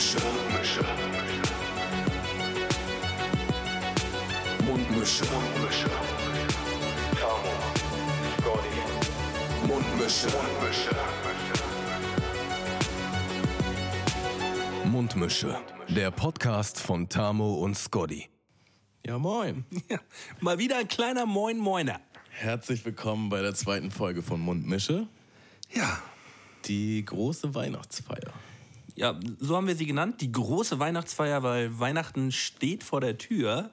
Mundmische. Mundmische. Mundmische. Mundmische. Tamo. Scotty. Mundmische. Mundmische. Mundmische. Der Podcast von Tamo und Scotty. Ja, moin. Ja, mal wieder ein kleiner Moin Moiner. Herzlich willkommen bei der zweiten Folge von Mundmische, Ja, die große Weihnachtsfeier. Ja, so haben wir sie genannt, die große Weihnachtsfeier, weil Weihnachten steht vor der Tür.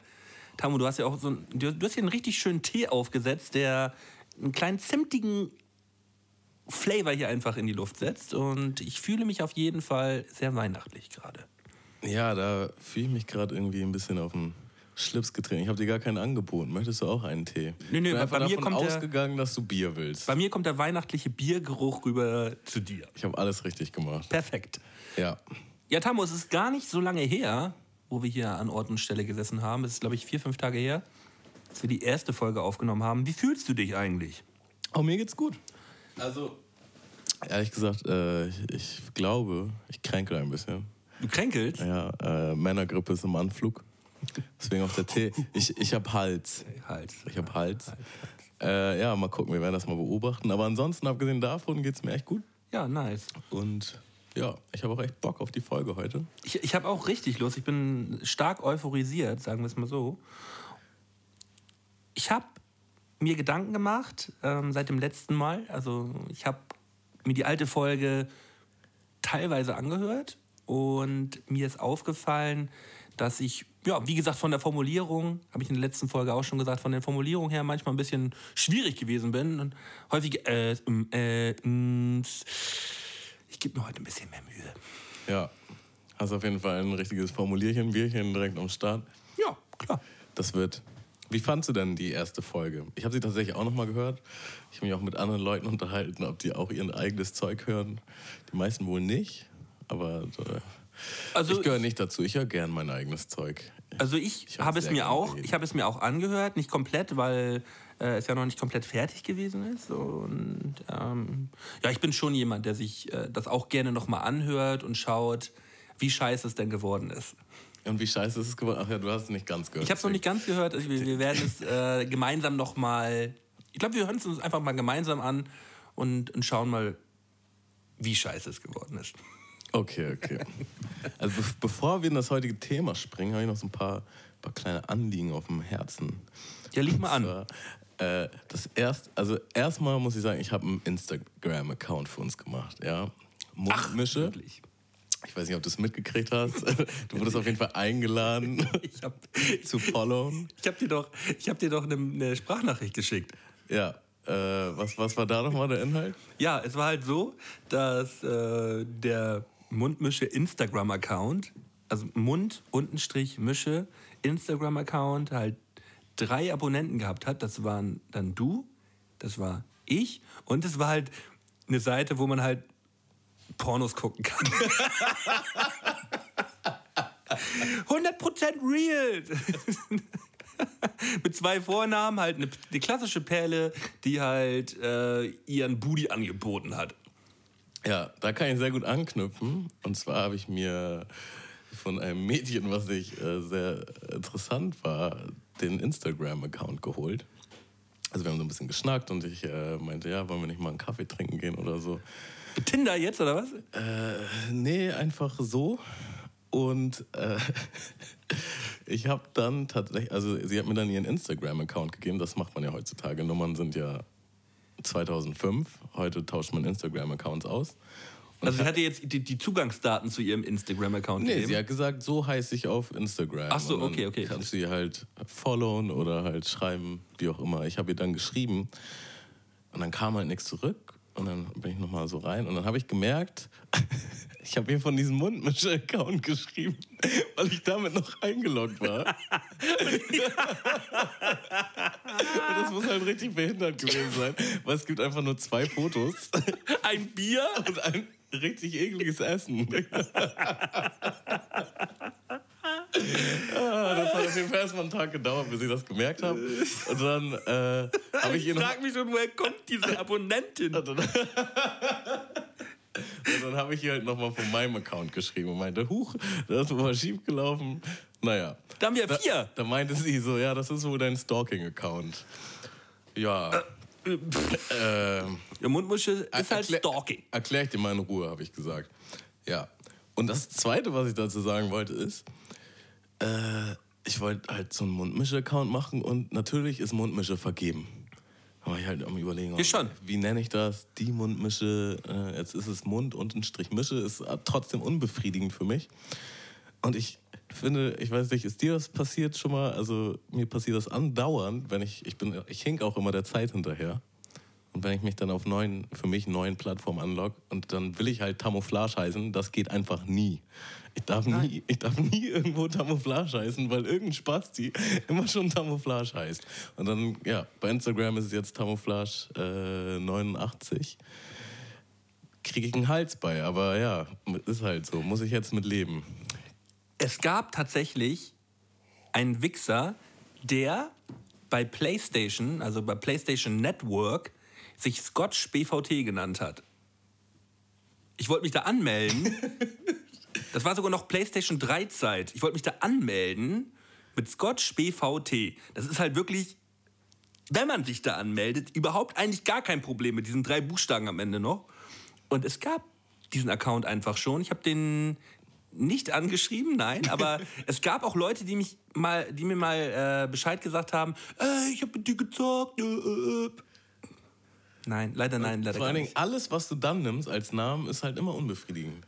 Tamu, du hast ja auch so ein, du, hast hier einen richtig schönen Tee aufgesetzt, der einen kleinen zimtigen Flavor hier einfach in die Luft setzt. Und ich fühle mich auf jeden Fall sehr weihnachtlich gerade. Ja, da fühle ich mich gerade irgendwie ein bisschen auf den Schlips getreten. Ich habe dir gar keinen angeboten. Möchtest du auch einen Tee? Nee, nee, ich bin bei- einfach bei mir davon kommt der- ausgegangen, dass du Bier willst. Bei mir kommt der weihnachtliche Biergeruch rüber zu dir. Ich habe alles richtig gemacht. Perfekt. Ja. Ja, Tamu, es ist gar nicht so lange her, wo wir hier an Ort und Stelle gesessen haben. Es ist, glaube ich, vier, fünf Tage her, dass wir die erste Folge aufgenommen haben. Wie fühlst du dich eigentlich? Oh, mir geht's gut. Also, ehrlich gesagt, äh, ich, ich glaube, ich kränke ein bisschen. Du kränkelst? Ja, äh, Männergrippe ist im Anflug. Deswegen auch der Tee. Ich, ich habe Hals. Hals. Ich habe Hals. Äh, ja, mal gucken, wir werden das mal beobachten. Aber ansonsten, abgesehen davon, geht's mir echt gut. Ja, nice. Und ja, ich habe auch echt Bock auf die Folge heute. Ich, ich habe auch richtig Lust. Ich bin stark euphorisiert, sagen wir es mal so. Ich habe mir Gedanken gemacht ähm, seit dem letzten Mal. Also ich habe mir die alte Folge teilweise angehört und mir ist aufgefallen, dass ich, ja, wie gesagt, von der Formulierung, habe ich in der letzten Folge auch schon gesagt, von der Formulierung her manchmal ein bisschen schwierig gewesen bin und häufig, äh, ähm, äh, mm, ich gebe mir heute ein bisschen mehr Mühe. Ja, hast auf jeden Fall ein richtiges Formulierchen, Bierchen direkt am Start. Ja, klar. Das wird. Wie fandst du denn die erste Folge? Ich habe sie tatsächlich auch nochmal gehört. Ich habe mich auch mit anderen Leuten unterhalten, ob die auch ihr eigenes Zeug hören. Die meisten wohl nicht, aber äh, Also- ich gehöre nicht dazu. Ich höre gern mein eigenes Zeug. Also ich, Ich hab habe es mir auch, geredet. ich habe es mir auch angehört, nicht komplett, weil äh, es ja noch nicht komplett fertig gewesen ist. Und ähm, ja, ich bin schon jemand, der sich äh, das auch gerne nochmal anhört und schaut, wie scheiße es denn geworden ist. Und wie scheiße ist es geworden? Ach ja, du hast es nicht ganz gehört. Ich habe es noch nicht ganz gehört. Also wir, wir werden es äh, gemeinsam nochmal. Ich glaube, wir hören es uns einfach mal gemeinsam an und, und schauen mal, wie scheiße es geworden ist. Okay, okay. Also be bevor wir in das heutige Thema springen, habe ich noch so ein paar, paar kleine Anliegen auf dem Herzen. Ja, leg mal an. Zwar, äh, das erst, also erstmal muss ich sagen, ich habe einen Instagram-Account für uns gemacht, ja. Mundmische. Wirklich. Ich weiß nicht, ob du es mitgekriegt hast. Du wurdest auf jeden Fall eingeladen Ich habe zu followen. ich hab dir doch, ich hab dir doch eine, eine Sprachnachricht geschickt. Ja. Äh, was, was war da nochmal der Inhalt? Ja, es war halt so, dass äh, der Mundmische Instagram-Account, also Mund untenstrich Mische Instagram-Account halt drei Abonnenten gehabt hat. Das waren dann du, das war ich und es war halt eine Seite, wo man halt Pornos gucken kann. 100% real! Mit zwei Vornamen, halt eine, die klassische Perle, die halt äh, ihren Booty angeboten hat. Ja, da kann ich sehr gut anknüpfen. Und zwar habe ich mir von einem Mädchen, was ich äh, sehr interessant war, den Instagram-Account geholt. Also wir haben so ein bisschen geschnackt und ich äh, meinte, ja, wollen wir nicht mal einen Kaffee trinken gehen oder so. Tinder jetzt, oder was? Äh, nee, einfach so. Und äh, ich habe dann tatsächlich, also sie hat mir dann ihren Instagram-Account gegeben. Das macht man ja heutzutage. Nummern sind ja 2005. Heute tauscht man Instagram-Accounts aus. Also sie hatte jetzt die, die Zugangsdaten zu ihrem Instagram-Account Nee, gegeben. sie hat gesagt, so heiße ich auf Instagram. Ach so, okay, okay. Kannst du sie halt followen oder halt schreiben, wie auch immer. Ich habe ihr dann geschrieben und dann kam halt nichts zurück. Und dann bin ich nochmal so rein und dann habe ich gemerkt, ich habe ihr von diesem Mundmische-Account geschrieben, weil ich damit noch eingeloggt war. und das muss halt richtig behindert gewesen sein, weil es gibt einfach nur zwei Fotos Ein Bier? und ein richtig ekliges Essen. Ah, das hat auf jeden Fall erstmal einen Tag gedauert, bis ich das gemerkt habe. Und dann äh, habe ich ihr Ich noch. frag mich schon, woher kommt diese Abonnentin? Und dann dann habe ich ihr halt nochmal von meinem Account geschrieben und meinte, huch, das ist wohl schief gelaufen. Naja. Da haben wir Da, vier. da meinte sie so, ja, das ist wohl dein Stalking-Account. Ja. Ja, Mundmische ist halt erklär- Stalking. Erklär ich dir mal in Ruhe, habe ich gesagt. Ja. Und das Zweite, was ich dazu sagen wollte, ist, äh, ich wollte halt so einen Mundmische-Account machen und natürlich ist Mundmische vergeben. War ich halt am überlegen, Ja, schon. wie nenne ich das? Die Mundmische, äh, jetzt ist es Mund und ein Strich Mische, ist trotzdem unbefriedigend für mich. Und ich finde, ich weiß nicht, ist dir das passiert schon mal? Also mir passiert das andauernd, wenn ich, ich bin, ich hink auch immer der Zeit hinterher. Und wenn ich mich dann auf neuen, für mich neuen Plattformen anlogge und dann will ich halt Tamouflage heißen, das geht einfach nie. Ich darf nie, ich darf nie irgendwo Tamouflage heißen, weil irgendein Spasti immer schon Tamouflage heißt. Und dann, ja, bei Instagram ist es jetzt Tamouflage äh, 89. Kriege ich einen Hals bei, aber ja, ist halt so, muss ich jetzt mit leben. Es gab tatsächlich einen Wichser, der bei PlayStation, also bei PlayStation Network, sich Scotch BVT genannt hat. Ich wollte mich da anmelden. Das war sogar noch PlayStation 3 Zeit. Ich wollte mich da anmelden mit Scotch BVT. Das ist halt wirklich, wenn man sich da anmeldet, überhaupt eigentlich gar kein Problem mit diesen drei Buchstaben am Ende noch. Und es gab diesen Account einfach schon. Ich habe den nicht angeschrieben, nein, aber es gab auch Leute, die mich mal, die mir mal äh, Bescheid gesagt haben, äh, ich habe mit dir gezockt. Äh, äh. Nein, leider nein, leider Vor allen Dingen, alles, was du dann nimmst als Namen, ist halt immer unbefriedigend.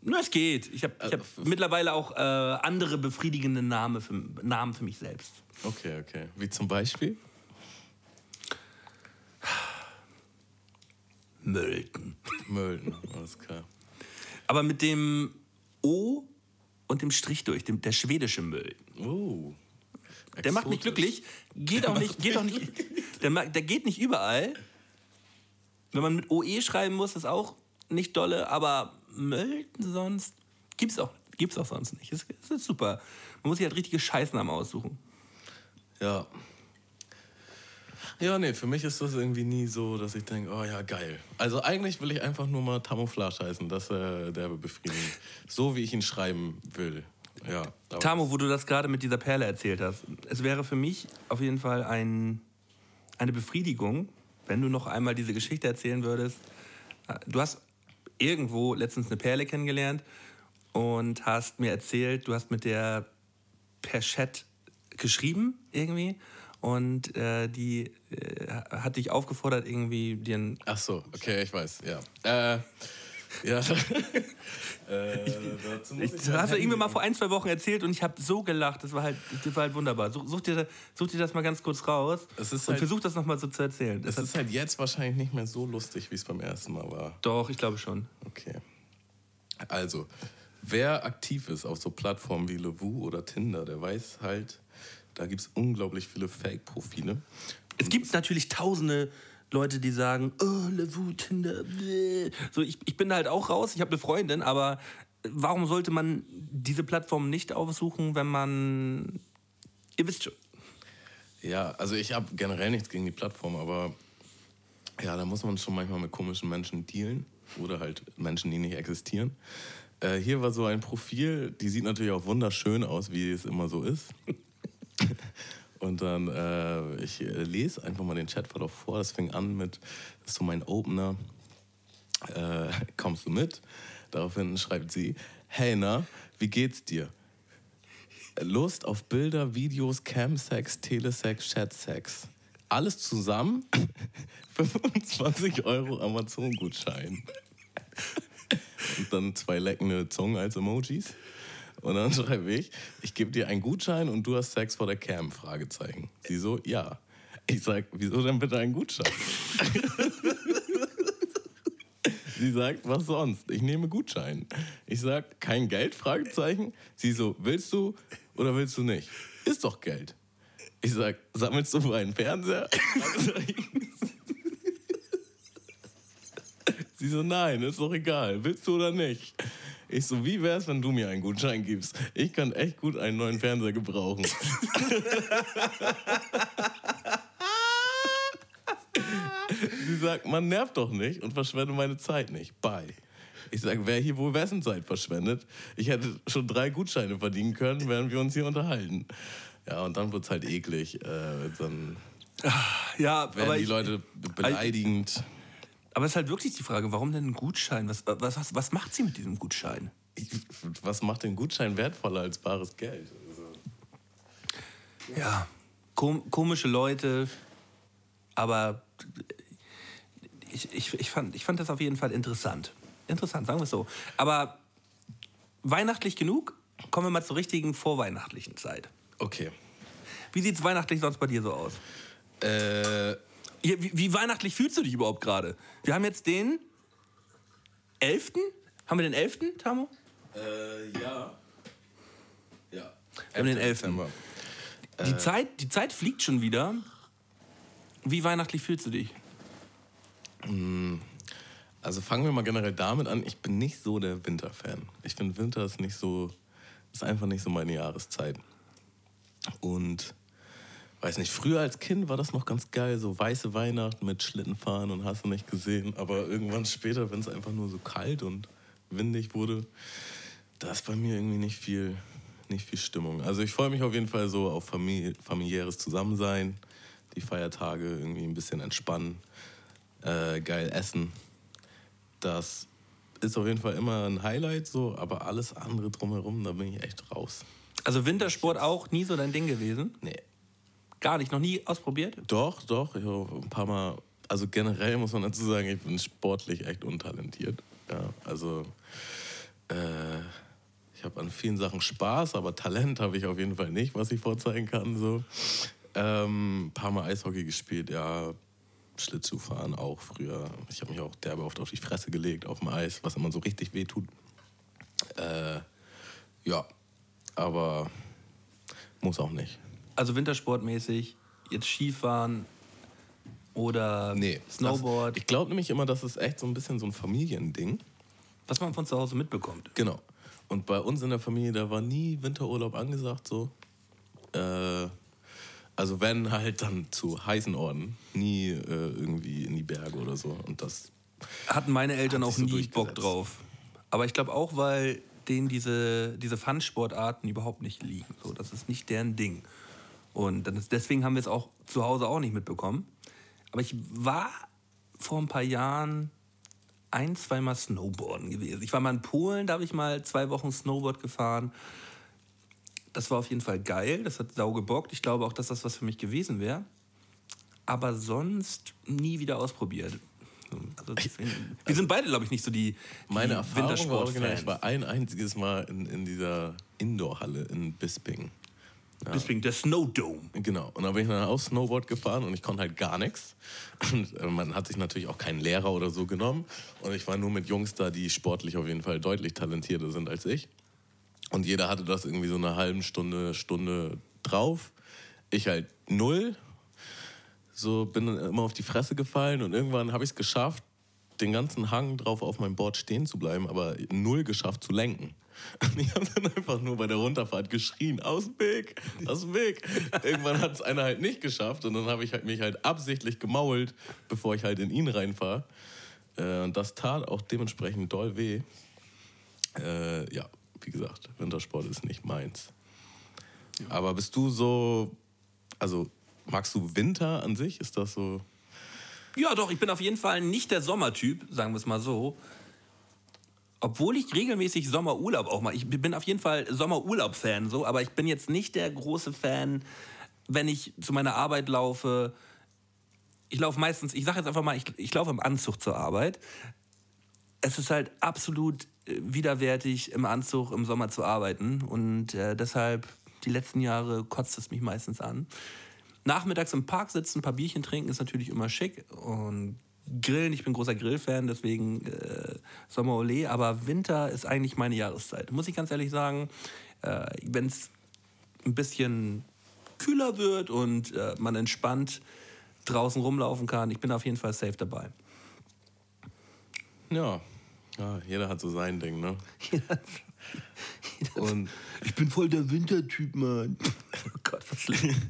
Na, es geht. Ich habe hab mittlerweile auch äh, andere befriedigende Namen für, Namen für mich selbst. Okay, okay. Wie zum Beispiel? Mölten. Mölden, alles klar. Aber mit dem O und dem Strich durch, dem, der schwedische Mölten. Oh. Der macht mich exotisch. glücklich. Geht auch nicht, geht auch nicht. Der, der geht nicht überall. Wenn man mit OE schreiben muss, ist auch nicht dolle, aber Mölten sonst gibt's auch, gibt's auch sonst nicht. Das, das ist super. Man muss sich halt richtige Scheißnamen aussuchen. Ja. Ja, nee, für mich ist das irgendwie nie so, dass ich denke, oh ja, geil. Also eigentlich will ich einfach nur mal Tamouflage heißen, das äh, der befriedigend. So wie ich ihn schreiben will. Ja. Tamo, wo du das gerade mit dieser Perle erzählt hast, es wäre für mich auf jeden Fall ein, eine Befriedigung, wenn du noch einmal diese Geschichte erzählen würdest. Du hast irgendwo letztens eine Perle kennengelernt und hast mir erzählt, du hast mit der per Chat geschrieben irgendwie und äh, die äh, hat dich aufgefordert, irgendwie dir ein Ach so, okay, ich weiß, ja. Äh, ja. äh, Ich, ich du mein hast ja Handy- irgendwie mal vor ein, zwei Wochen erzählt und ich habe so gelacht. Das war halt, das war halt wunderbar. Such, such, dir, such dir das mal ganz kurz raus Es ist und halt- versuch das nochmal so zu erzählen. Das Es ist halt jetzt wahrscheinlich nicht mehr so lustig, wie es beim ersten Mal war. doch, ich glaube schon. Okay. Also, wer aktiv ist auf so Plattformen wie Levu oder Tinder, der weiß halt, da gibt es unglaublich viele Fake-Profile. Es gibt natürlich tausende Leute, die sagen, oh, Levu, Tinder, bläh. So, ich, ich bin da halt auch raus, ich habe eine Freundin, aber warum sollte man diese Plattform nicht aufsuchen, wenn man... Ihr wisst schon. Ja, also ich habe generell nichts gegen die Plattform, aber ja, da muss man schon manchmal mit komischen Menschen dealen oder halt Menschen, die nicht existieren. Äh, hier war so ein Profil, die sieht natürlich auch wunderschön aus, wie es immer so ist. Und dann, äh, ich äh, lese einfach mal den Chatverlauf vor. Das fing an mit, das ist so mein Opener. Äh, kommst du mit? Daraufhin schreibt sie, hey na, wie geht's dir? Lust auf Bilder, Videos, Camsex, Telesex, Chatsex. Alles zusammen 25 Euro Amazon-Gutschein. Und dann zwei leckende Zungen als Emojis. Und dann schreibe ich, ich gebe dir einen Gutschein und du hast Sex vor der Cam? Fragezeichen. Sie so, ja. Ich sag, wieso denn bitte einen Gutschein? Sie sagt, was sonst? Ich nehme Gutschein. Ich sag, kein Geld? Fragezeichen. Sie so, willst du oder willst du nicht? Ist doch Geld. Ich sag, sammelst du für einen Fernseher? Sie so, nein, ist doch egal. Willst du oder nicht? Ich so, wie wär's, wenn du mir einen Gutschein gibst? Ich kann echt gut einen neuen Fernseher gebrauchen. Sie sagt, man nervt doch nicht und verschwende meine Zeit nicht. Bye. Ich sage, wer hier wohl wessen Zeit verschwendet? Ich hätte schon drei Gutscheine verdienen können, während wir uns hier unterhalten. Ja, und dann wird es halt eklig. Äh, dann Ja, werden die Leute beleidigend. Aber es ist halt wirklich die Frage, warum denn ein Gutschein? Was, was, was, was macht sie mit diesem Gutschein? Was macht den Gutschein wertvoller als bares Geld? Also, Ja, kom komische Leute, aber ich, ich, ich, fand, ich fand das auf jeden Fall interessant. Interessant, sagen wir es so. Aber weihnachtlich genug? Kommen wir mal zur richtigen vorweihnachtlichen Zeit. okay. Wie sieht es weihnachtlich sonst bei dir so aus? Äh, Wie, wie, weihnachtlich fühlst du dich überhaupt gerade? Wir haben jetzt den 11. Haben wir den 11., Tamo? äh, ja. Ja. haben den 11.. Dezember. Die, Zeit, die Zeit fliegt schon wieder. Wie weihnachtlich fühlst du dich? Also fangen wir mal generell damit an. Ich bin nicht so der Winterfan. Ich finde Winter ist nicht so, ist einfach nicht so meine Jahreszeit. Und weiß nicht, früher als Kind war das noch ganz geil, so weiße Weihnachten mit Schlittenfahren und hast du nicht gesehen. Aber irgendwann später, wenn es einfach nur so kalt und windig wurde, da ist bei mir irgendwie nicht viel, nicht viel Stimmung. Also ich freue mich auf jeden Fall so auf famili familiäres Zusammensein, die Feiertage irgendwie ein bisschen entspannen, äh, geil essen. Das ist auf jeden Fall immer ein Highlight so, aber alles andere drumherum, da bin ich echt raus. Also Wintersport auch nie so dein Ding gewesen? Nee. Gar nicht, noch nie ausprobiert? Doch, doch. Ich habe ein paar Mal. Also generell muss man dazu sagen, ich bin sportlich echt untalentiert. Ja, also äh, ich habe an vielen Sachen Spaß, aber Talent habe ich auf jeden Fall nicht, was ich vorzeigen kann. So. Ähm, ein paar Mal Eishockey gespielt, ja. Schlittschuhfahren auch früher. Ich habe mich auch derbe oft auf die Fresse gelegt auf dem Eis, was immer so richtig weh tut. Äh, ja, aber muss auch nicht. Also Wintersportmäßig, jetzt Skifahren oder Nee. Snowboard, Das, ich glaube nämlich immer, das ist echt so ein bisschen so ein Familiending. was man von zu Hause mitbekommt. Genau. Und bei uns in der Familie, da war nie Winterurlaub angesagt so. Äh, also wenn halt dann zu heißen Orten, nie äh, irgendwie in die Berge oder so. Und das, Hatten meine Eltern Hat auch so nie Bock drauf. Aber ich glaube auch, weil denen diese, diese Fun-Sportarten überhaupt nicht liegen. So, das ist nicht deren Ding. Und deswegen haben wir es auch zu Hause auch nicht mitbekommen. Aber ich war vor ein paar Jahren ein, zweimal Snowboarden gewesen. Ich war mal in Polen, da habe ich mal zwei Wochen Snowboard gefahren. Das war auf jeden Fall geil, das hat sau gebockt. Ich glaube auch, dass das was für mich gewesen wäre. Aber sonst nie wieder ausprobiert. Also deswegen, wir sind beide, glaube ich, nicht so die, die meine Erfahrung war original, ich war ein einziges Mal in, in dieser Indoor-Halle in Bisping. Deswegen der Snowdome. Genau. Und da bin ich dann auch Snowboard gefahren und ich konnte halt gar nichts. Und äh, man hat sich natürlich auch keinen Lehrer oder so genommen. Und ich war nur mit Jungs da, die sportlich auf jeden Fall deutlich talentierter sind als ich. Und jeder hatte das irgendwie so eine halbe Stunde, Stunde drauf. Ich halt null. So bin dann immer auf die Fresse gefallen und irgendwann habe ich es geschafft, den ganzen Hang drauf auf meinem Board stehen zu bleiben, aber null geschafft zu lenken. Und ich habe dann einfach nur bei der Runterfahrt geschrien, aus dem Weg, aus dem Weg. Irgendwann hat es einer halt nicht geschafft und dann habe ich halt mich halt absichtlich gemault, bevor ich halt in ihn reinfahre. Äh, und das tat auch dementsprechend doll weh. Äh, ja, wie gesagt, Wintersport ist nicht meins. Aber bist du so, also magst du Winter an sich? Ist das so? Ja, doch, ich bin auf jeden Fall nicht der Sommertyp, sagen wir es mal so. Obwohl ich regelmäßig Sommerurlaub auch mal. Ich bin auf jeden Fall Sommerurlaub-Fan, so, aber ich bin jetzt nicht der große Fan, wenn ich zu meiner Arbeit laufe. Ich laufe meistens, ich sage jetzt einfach mal, ich, ich laufe im Anzug zur Arbeit. Es ist halt absolut äh, widerwärtig, im Anzug im Sommer zu arbeiten. Und äh, deshalb, die letzten Jahre kotzt es mich meistens an. Nachmittags im Park sitzen, ein paar Bierchen trinken, ist natürlich immer schick. Und Grillen, ich bin großer Grillfan, deswegen äh, Sommer Olé. Aber Winter ist eigentlich meine Jahreszeit. Muss ich ganz ehrlich sagen, äh, wenn es ein bisschen kühler wird und äh, man entspannt draußen rumlaufen kann, ich bin auf jeden Fall safe dabei. Ja. Ja, jeder hat so sein Ding, ne? Und Ich bin voll der Wintertyp, Mann. Oh Gott, was schlimm.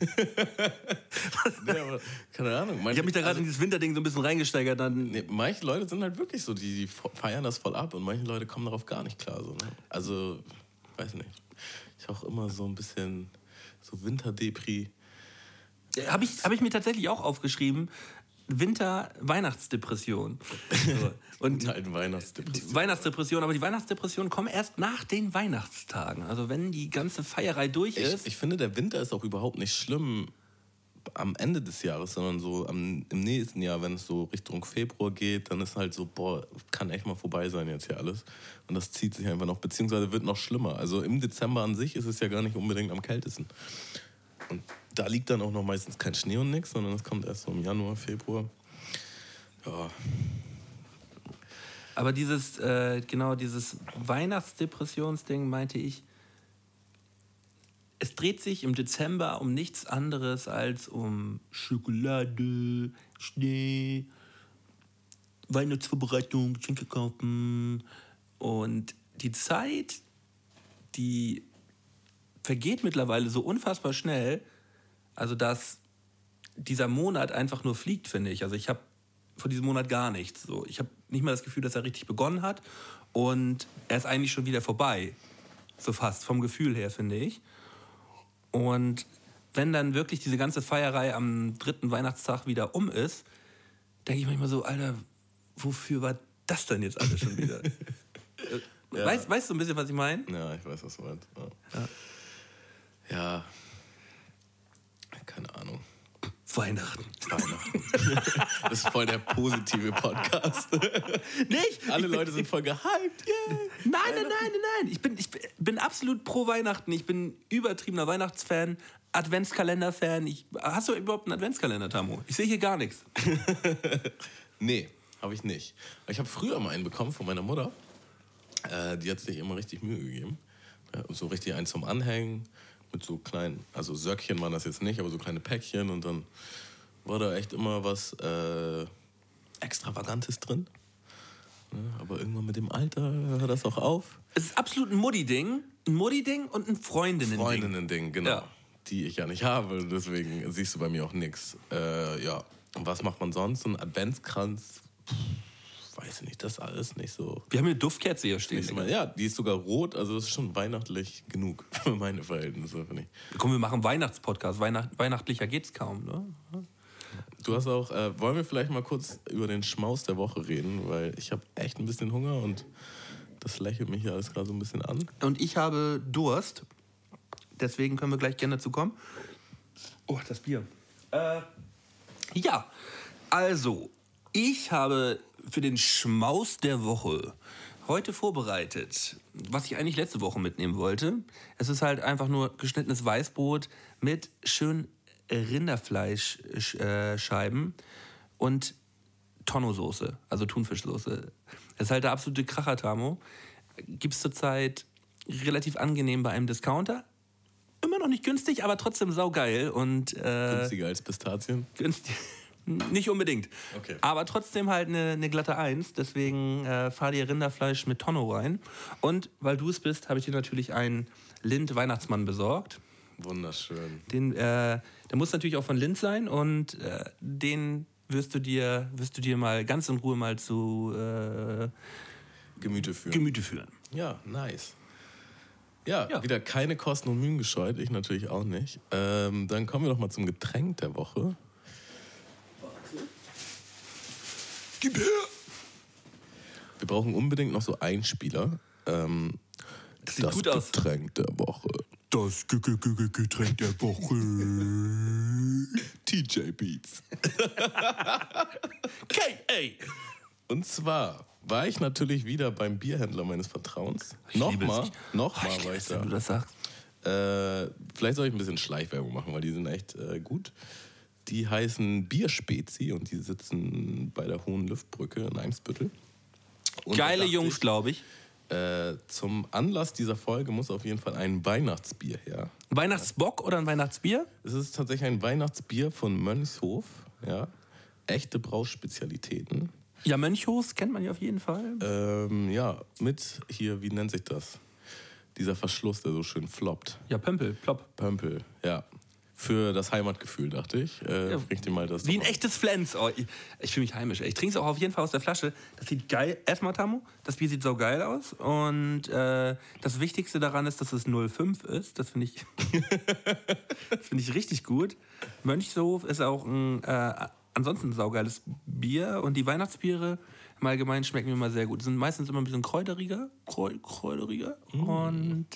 Nee, aber, keine Ahnung. Ich habe mich da gerade also, in dieses Winterding so ein bisschen reingesteigert. Dann nee, manche Leute sind halt wirklich so, die, die feiern das voll ab und manche Leute kommen darauf gar nicht klar. So, ne? Also, weiß nicht. Ich auch immer so ein bisschen so Winterdepri. habe ich, hab ich mir tatsächlich auch aufgeschrieben. Winter-Weihnachtsdepression. So. Und halt Weihnachtsdepression. Weihnachtsdepression, aber die Weihnachtsdepressionen kommen erst nach den Weihnachtstagen. Also wenn die ganze Feierei durch Ich, ist. ich finde, der Winter ist auch überhaupt nicht schlimm am Ende des Jahres, sondern so am, im nächsten Jahr, wenn es so Richtung Februar geht, dann ist halt so, boah, kann echt mal vorbei sein jetzt hier alles. Und das zieht sich einfach noch, beziehungsweise wird noch schlimmer. Also im Dezember an sich ist es ja gar nicht unbedingt am kältesten. Und da liegt dann auch noch meistens kein Schnee und nichts, sondern es kommt erst so im Januar, Februar. Ja, Aber dieses, äh, genau, dieses Weihnachtsdepressionsding meinte ich, es dreht sich im Dezember um nichts anderes als um Schokolade, Schnee, Weihnachtsvorbereitung, Geschenke kaufen. Und die Zeit, die vergeht mittlerweile so unfassbar schnell, also dass dieser Monat einfach nur fliegt, finde ich. Also ich habe von diesem Monat gar nichts. So. Ich habe nicht mal das Gefühl, dass er richtig begonnen hat. Und er ist eigentlich schon wieder vorbei. So fast, vom Gefühl her, finde ich. Und wenn dann wirklich diese ganze Feierei am dritten Weihnachtstag wieder um ist, denke ich manchmal so, Alter, wofür war das denn jetzt alles schon wieder? Äh, weißt, weißt du ein bisschen, was ich meine? ja ich weiß, was du meinst. Ja. ja. Keine Ahnung. Weihnachten. Weihnachten. das ist voll der positive Podcast. Nicht? Alle Leute sind voll gehypt. Yeah. Nein, nein, nein, nein, nein. Ich bin, ich bin absolut pro Weihnachten. Ich bin übertriebener Weihnachtsfan, Adventskalender-Fan. Ich, hast du überhaupt einen Adventskalender, Tamu? Ich sehe hier gar nichts. Nee, habe ich nicht. Ich habe früher mal einen bekommen von meiner Mutter. Äh, die hat sich immer richtig Mühe gegeben. Ja, so richtig einen zum Anhängen mit so kleinen, also Söckchen waren das jetzt nicht, aber so kleine Päckchen und dann war da echt immer was äh, Extravagantes drin. Ja, aber irgendwann mit dem Alter hört das auch auf. Es ist absolut ein Mutti-Ding, ein Mutti-Ding und ein Freundinnen-Ding. Freundinnen-Ding, genau. Ja. Die ich ja nicht habe, deswegen siehst du bei mir auch nichts. Äh, ja, und was macht man sonst? So ein Adventskranz, pff, weiß ich nicht, das alles nicht so. Wir haben eine Duftkerze hier stehen. Nicht ja, die ist sogar rot, also das ist schon weihnachtlich genug für meine Verhältnisse, finde ich. Komm, wir machen Weihnachtspodcast. Weihnacht, weihnachtlicher geht's kaum, ne? Du hast auch, äh, wollen wir vielleicht mal kurz über den Schmaus der Woche reden, weil ich habe echt ein bisschen Hunger und das lächelt mich hier alles gerade so ein bisschen an. Und ich habe Durst. Deswegen können wir gleich gerne dazu kommen. Oh, das Bier. Äh, ja, also, ich habe für den Schmaus der Woche heute vorbereitet, was ich eigentlich letzte Woche mitnehmen wollte. Es ist halt einfach nur geschnittenes Weißbrot mit schön Rinderfleischscheiben und Tonnosoße, also Thunfischsoße. Das ist halt der absolute Kracher, Tamo. Gibt es zurzeit relativ angenehm bei einem Discounter. Immer noch nicht günstig, aber trotzdem saugeil und äh, Günstiger als Pistazien. günstig. Nicht unbedingt. Okay. Aber trotzdem halt eine, eine glatte Eins. Deswegen äh, fahr dir Rinderfleisch mit Tonno rein. Und weil du es bist, habe ich dir natürlich einen Lind-Weihnachtsmann besorgt. Wunderschön. Den, äh, der muss natürlich auch von Lind sein und äh, den wirst du dir, wirst du dir mal ganz in Ruhe mal zu äh, Gemüte führen. Gemüte führen. Ja, nice. Ja, Ja. wieder keine Kosten und Mühen gescheut, ich natürlich auch nicht. Ähm, dann kommen wir doch mal zum Getränk der Woche. Gib her! Wir brauchen unbedingt noch so Einspieler. Ähm, Das sieht das gut aus. Getränk der Woche. Das Getränk der Woche. TJ Beats. K.A. Und zwar war ich natürlich wieder beim Bierhändler meines Vertrauens. Nochmal, nochmal ich es, wenn da. du das sagst. Äh, vielleicht soll ich ein bisschen Schleichwerbung machen, weil die sind echt äh, gut. Die heißen Bierspezi und die sitzen bei der Hohen Lüftbrücke in Eimsbüttel. Und Geile Jungs, glaube ich. Äh, zum Anlass dieser Folge muss auf jeden Fall ein Weihnachtsbier her. Ein Weihnachtsbock oder ein Weihnachtsbier? Es ist tatsächlich ein Weihnachtsbier von Mönchshof. Ja. Echte Brauspezialitäten. Ja, Mönchhus kennt man ja auf jeden Fall. Ähm, ja, mit hier, wie nennt sich das? Dieser Verschluss, der so schön floppt. Ja, Pömpel, plopp. Pömpel, ja. Für das Heimatgefühl, dachte ich. Äh, Ja. bring dir mal das. Wie ein echtes Flens. Oh, ich ich fühle mich heimisch. Ich trinke es auch auf jeden Fall aus der Flasche. Das sieht geil. Erstmal, Tamu, das Bier sieht so geil aus. Und äh, das Wichtigste daran ist, dass es 05 ist. Das finde ich, das finde ich richtig gut. Mönchshof ist auch ein äh, ansonsten ein saugeiles Bier. Und die Weihnachtsbiere im Allgemeinen schmecken mir immer sehr gut. Die sind meistens immer ein bisschen kräuteriger. Kräu kräuteriger. Und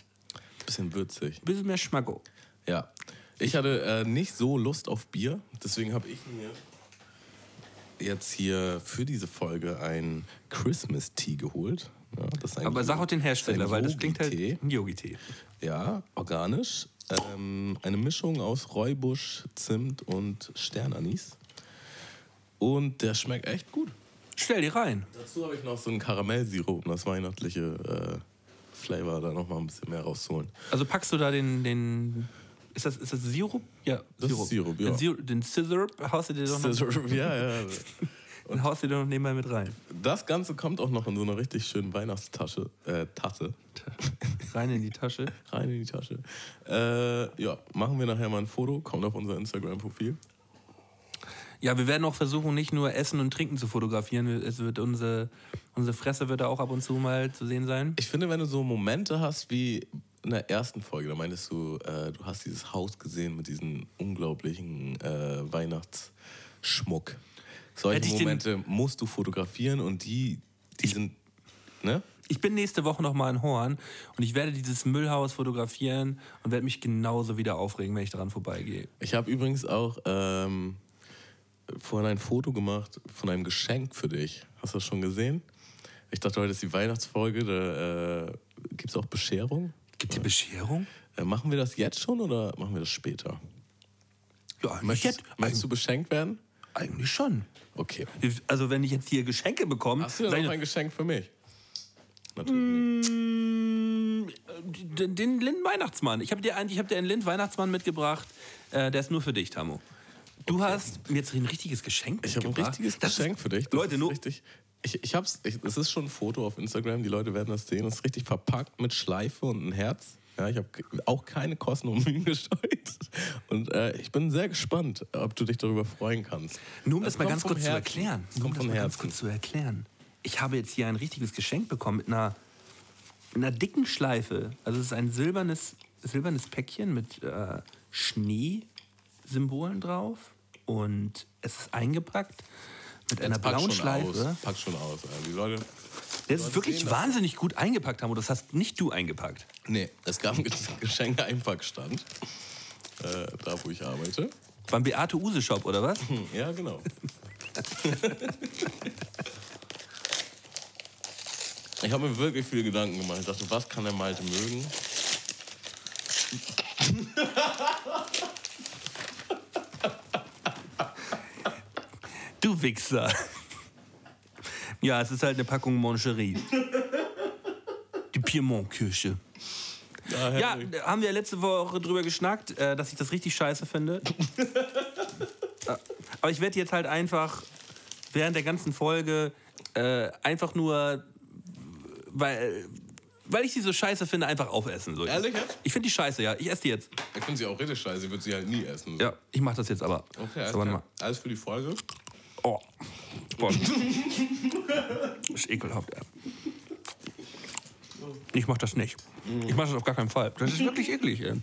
Bisschen würzig. ein bisschen mehr Schmacko. Ja. Ich hatte äh, nicht so Lust auf Bier, deswegen habe ich mir jetzt hier für diese Folge ein Christmas Tea geholt. Ja, Aber sag auch den Hersteller, weil das klingt halt ein Yogi-Tee. Ja, organisch. Ähm, eine Mischung aus Räubusch, Zimt und Sternanis. Und der schmeckt echt gut. Stell die rein. Dazu habe ich noch so einen Karamellsirup, um das weihnachtliche äh, Flavor da noch mal ein bisschen mehr rauszuholen. Also packst du da den, den ist das, ist das Sirup? Ja, Das ist Sirup, ja. Den, Sirup, den Sirup haust du dir doch noch, ja, ja. den haust du dir doch nebenbei mit rein. Das Ganze kommt auch noch in so einer richtig schönen Weihnachtstasche, äh, Tasse. Rein in die Tasche. Rein in die Tasche. Äh, ja, machen wir nachher mal ein Foto, kommt auf unser Instagram-Profil. Ja, wir werden auch versuchen, nicht nur Essen und Trinken zu fotografieren. Es wird unsere, unsere Fresse wird da auch ab und zu mal zu sehen sein. Ich finde, wenn du so Momente hast wie in der ersten Folge, da meintest du, äh, du hast dieses Haus gesehen mit diesem unglaublichen äh, Weihnachtsschmuck. Solche ich Momente musst du fotografieren und die, die sind, ne? Ich bin nächste Woche noch mal in Horn und ich werde dieses Müllhaus fotografieren und werde mich genauso wieder aufregen, wenn ich daran vorbeigehe. Ich habe übrigens auch ähm, vorhin ein Foto gemacht von einem Geschenk für dich. Hast du das schon gesehen? Ich dachte, heute ist die Weihnachtsfolge, da äh, gibt es auch Bescherung. Gibt die Bescherung? Äh, machen wir das jetzt schon oder machen wir das später? Ja, Möchtest, möchtest du beschenkt werden? eigentlich schon. Okay. Also wenn ich jetzt hier Geschenke bekomme, Hast du denn noch ein Geschenk für mich? Natürlich. Mm, Den, den Lind Weihnachtsmann. Ich habe dir, hab dir einen Lind Weihnachtsmann mitgebracht. Äh, der ist nur für dich, Tamo. Du hast mir jetzt ein richtiges Geschenk Ich habe ein richtiges Das Geschenk für dich. Das Leute, nur- richtig. Ich, ich hab's, ich, es ist schon ein Foto auf Instagram, die Leute werden das sehen. Es ist richtig verpackt mit Schleife und ein Herz. Ja, ich habe auch keine Kosten und Mühen gescheut. Und äh, ich bin sehr gespannt, ob du dich darüber freuen kannst. Nur um das, mal kommt ganz kurz zu Herzen. erklären. Das Nur um das mal ganz Herzen. kurz zu erklären. Ich habe jetzt hier ein richtiges Geschenk bekommen mit einer, mit einer dicken Schleife. Also es ist ein silbernes, silbernes Päckchen mit äh, Schneesymbolen drauf. Und es ist eingepackt mit einer Pack blauen Schleife. Aus. Pack schon aus. Die Leute. Das ist wirklich sehen wahnsinnig gut eingepackt, Tamo. Das hast nicht du eingepackt. Nee, es gab einen Geschenke-Einpackstand. Äh, da, wo ich arbeite. Beim Beate Use Shop, oder was? Hm, ja, genau. ich habe mir wirklich viele Gedanken gemacht. Ich dachte, was kann der Malte mögen? Du Wichser. Ja, es ist halt eine Packung Moncherie. Die Piemont-Kirche. Ja, herrlich. haben wir letzte Woche drüber geschnackt, äh, dass ich das richtig scheiße finde. Aber ich werde jetzt halt einfach während der ganzen Folge äh, einfach nur, weil, weil ich sie so scheiße finde, einfach aufessen. So. Ehrlich jetzt? Ich finde die scheiße, ja. Ich esse die jetzt. Ich finde sie auch richtig scheiße. Ich würde sie halt nie essen. Ja, ich mache das jetzt aber. Okay, alles, so, warte klar. alles für die Folge. Oh. Boah. Das ist ekelhaft, ey. Ich mach das nicht. Ich mach das auf gar keinen Fall. Das ist wirklich eklig, ey.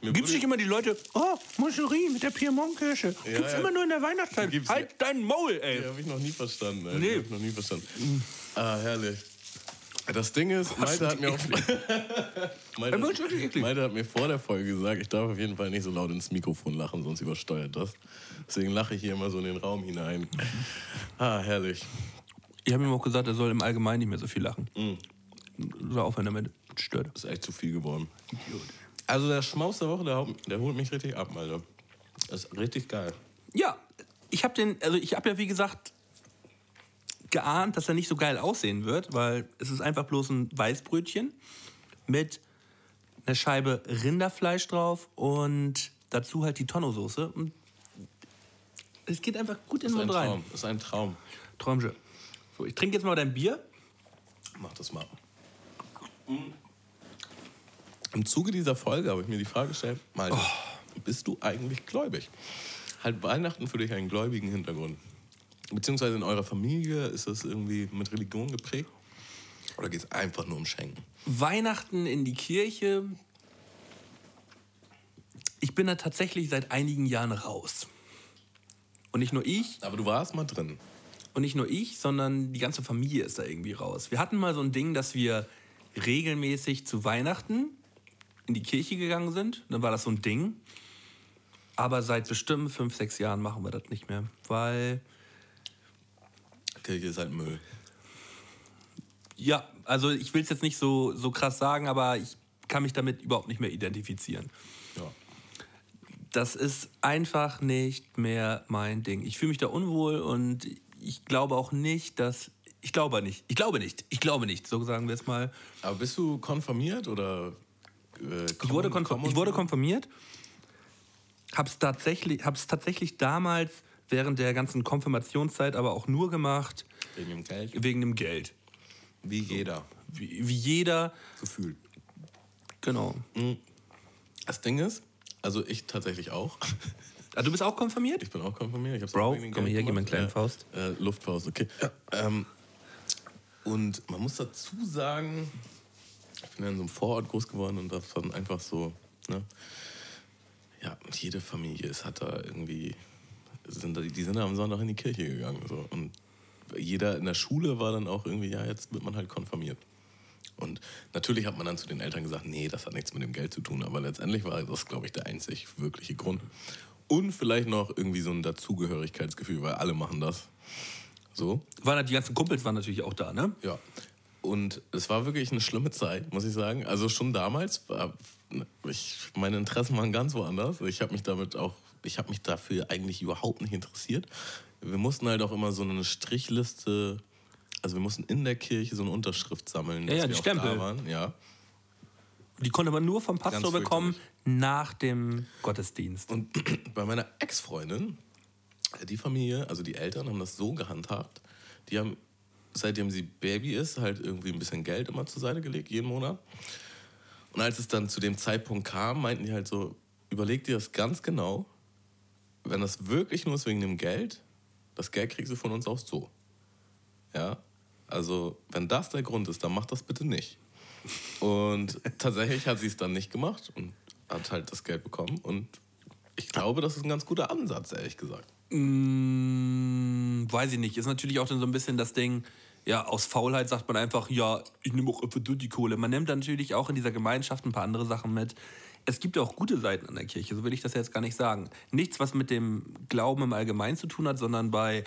Gibt's wurde- nicht immer die Leute, oh, Moncherie mit der Piemont-Kirsche. Gibt's ja. immer nur in der Weihnachtszeit. Gibt's halt ja. dein Maul, ey. Die habe ich noch nie verstanden. Ey. Nee. Hab ich noch nie verstanden. Ah, herrlich. Das Ding ist, Malte hat mir auch. Malte. Malte hat mir vor der Folge gesagt, ich darf auf jeden Fall nicht so laut ins Mikrofon lachen, sonst übersteuert das. Deswegen lache ich hier immer so in den Raum hinein. Ah, herrlich. Ich habe ihm auch gesagt, er soll im Allgemeinen nicht mehr so viel lachen. Mhm. Soll aufhören damit. Stört. Ist echt zu viel geworden. Also der Schmaus der Woche, der, der holt mich richtig ab, Alter. Das ist richtig geil. Ja, ich habe den, also ich habe ja wie gesagt geahnt, dass er nicht so geil aussehen wird, weil es ist einfach bloß ein Weißbrötchen mit einer Scheibe Rinderfleisch drauf und dazu halt die Tonnosoße. Und es geht einfach gut in den Mund ein rein. Traum. Das ist ein Traum. Traumsche. So, ich trinke jetzt mal dein Bier. Mach das mal. Im Zuge dieser Folge habe ich mir die Frage gestellt, Malte, bist du eigentlich gläubig? Halt Weihnachten für dich einen gläubigen Hintergrund? Beziehungsweise in eurer Familie ist das irgendwie mit Religion geprägt? Oder geht es einfach nur um Schenken? Weihnachten in die Kirche. Ich bin da tatsächlich seit einigen Jahren raus. Und nicht nur ich, Aber du warst mal drin. und nicht nur ich, sondern die ganze Familie ist da irgendwie raus. Wir hatten mal so ein Ding, dass wir regelmäßig zu Weihnachten in die Kirche gegangen sind. Dann war das so ein Ding. Aber seit bestimmt fünf, sechs Jahren machen wir das nicht mehr. Weil, Kirche ist halt Müll. ja, also ich will es jetzt nicht so, so krass sagen, aber ich kann mich damit überhaupt nicht mehr identifizieren. Ja. Das ist einfach nicht mehr mein Ding. Ich fühle mich da unwohl und ich glaube auch nicht, dass. Ich glaube nicht. Ich glaube nicht. Ich glaube nicht. So sagen wir es mal. Aber bist du konfirmiert oder. Äh, Ich wurde, konfirm ich wurde konfirmiert. Hab's tatsächlich, hab's tatsächlich damals während der ganzen Konfirmationszeit aber auch nur gemacht Wegen dem Geld? wegen dem Geld. Wie jeder. Wie, wie jeder. Gefühlt. Genau. Das Ding ist, also ich tatsächlich auch. Ah, du bist auch konfirmiert? Ich bin auch konfirmiert. Ich hab's Bro, komm her, gib mir einen kleinen Ja. Faust. Äh, Luftfaust, okay. Ähm, und man muss dazu sagen, ich bin ja in so einem Vorort groß geworden und das dann einfach so, ne? Ja, jede Familie ist, hat da irgendwie, sind die sind am Sonntag in die Kirche gegangen. So. Und jeder in der Schule war dann auch irgendwie, ja, jetzt wird man halt konfirmiert. Und natürlich hat man dann zu den Eltern gesagt, nee, das hat nichts mit dem Geld zu tun, aber letztendlich war das, glaube ich, der einzig wirkliche Grund. Und vielleicht noch irgendwie so ein Dazugehörigkeitsgefühl, weil alle machen das. So. Waren, die ganzen Kumpels waren natürlich auch da, ne? Ja. Und es war wirklich eine schlimme Zeit, muss ich sagen. Also schon damals war ich, meine Interessen waren ganz woanders. Ich habe mich damit auch, ich habe mich dafür eigentlich überhaupt nicht interessiert. Wir mussten halt auch immer so eine Strichliste, also wir mussten in der Kirche so eine Unterschrift sammeln, Ja, ja, die Stempel. waren. Ja. Die konnte man nur vom Pastor Ganz bekommen nach dem Gottesdienst. Und bei meiner Ex-Freundin, die Familie, also die Eltern, haben das so gehandhabt. Die haben, seitdem sie Baby ist, halt irgendwie ein bisschen Geld immer zur Seite gelegt, jeden Monat. Und als es dann zu dem Zeitpunkt kam, meinten die halt so, überleg dir das ganz genau. Wenn das wirklich nur ist wegen dem Geld, das Geld kriegst du von uns auch so. Ja, also wenn das der Grund ist, dann mach das bitte nicht. Und tatsächlich hat sie es dann nicht gemacht und hat halt das Geld bekommen. Und ich glaube, das ist ein ganz guter Ansatz, ehrlich gesagt. Mm, weiß ich nicht. Ist natürlich auch dann so ein bisschen das Ding, ja, aus Faulheit sagt man einfach, ja, ich nehme auch einfach du die Kohle. Man nimmt dann natürlich auch in dieser Gemeinschaft ein paar andere Sachen mit. Es gibt ja auch gute Seiten an der Kirche, so will ich das jetzt gar nicht sagen. Nichts, was mit dem Glauben im Allgemeinen zu tun hat, sondern bei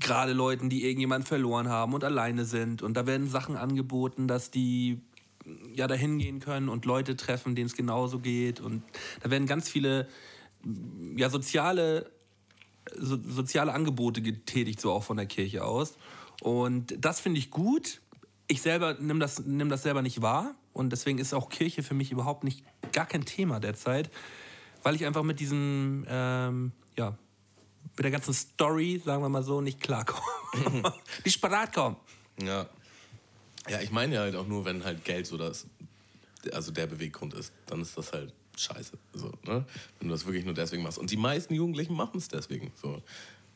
gerade Leuten, die irgendjemanden verloren haben und alleine sind. Und da werden Sachen angeboten, dass die ja dahin gehen können und Leute treffen, denen es genauso geht. Und da werden ganz viele ja, soziale so, soziale Angebote getätigt, so auch von der Kirche aus. Und das finde ich gut. Ich selber nehme das, nimm das selber nicht wahr. Und deswegen ist auch Kirche für mich überhaupt nicht gar kein Thema derzeit, weil ich einfach mit diesem, ähm, ja, mit der ganzen Story, sagen wir mal so, nicht klarkomme. nicht parat kommen. Ja. Ja, ich meine ja halt auch nur, wenn halt Geld so das, also der Beweggrund ist, dann ist das halt scheiße. So, ne? Wenn du das wirklich nur deswegen machst. Und die meisten Jugendlichen machen es deswegen. So.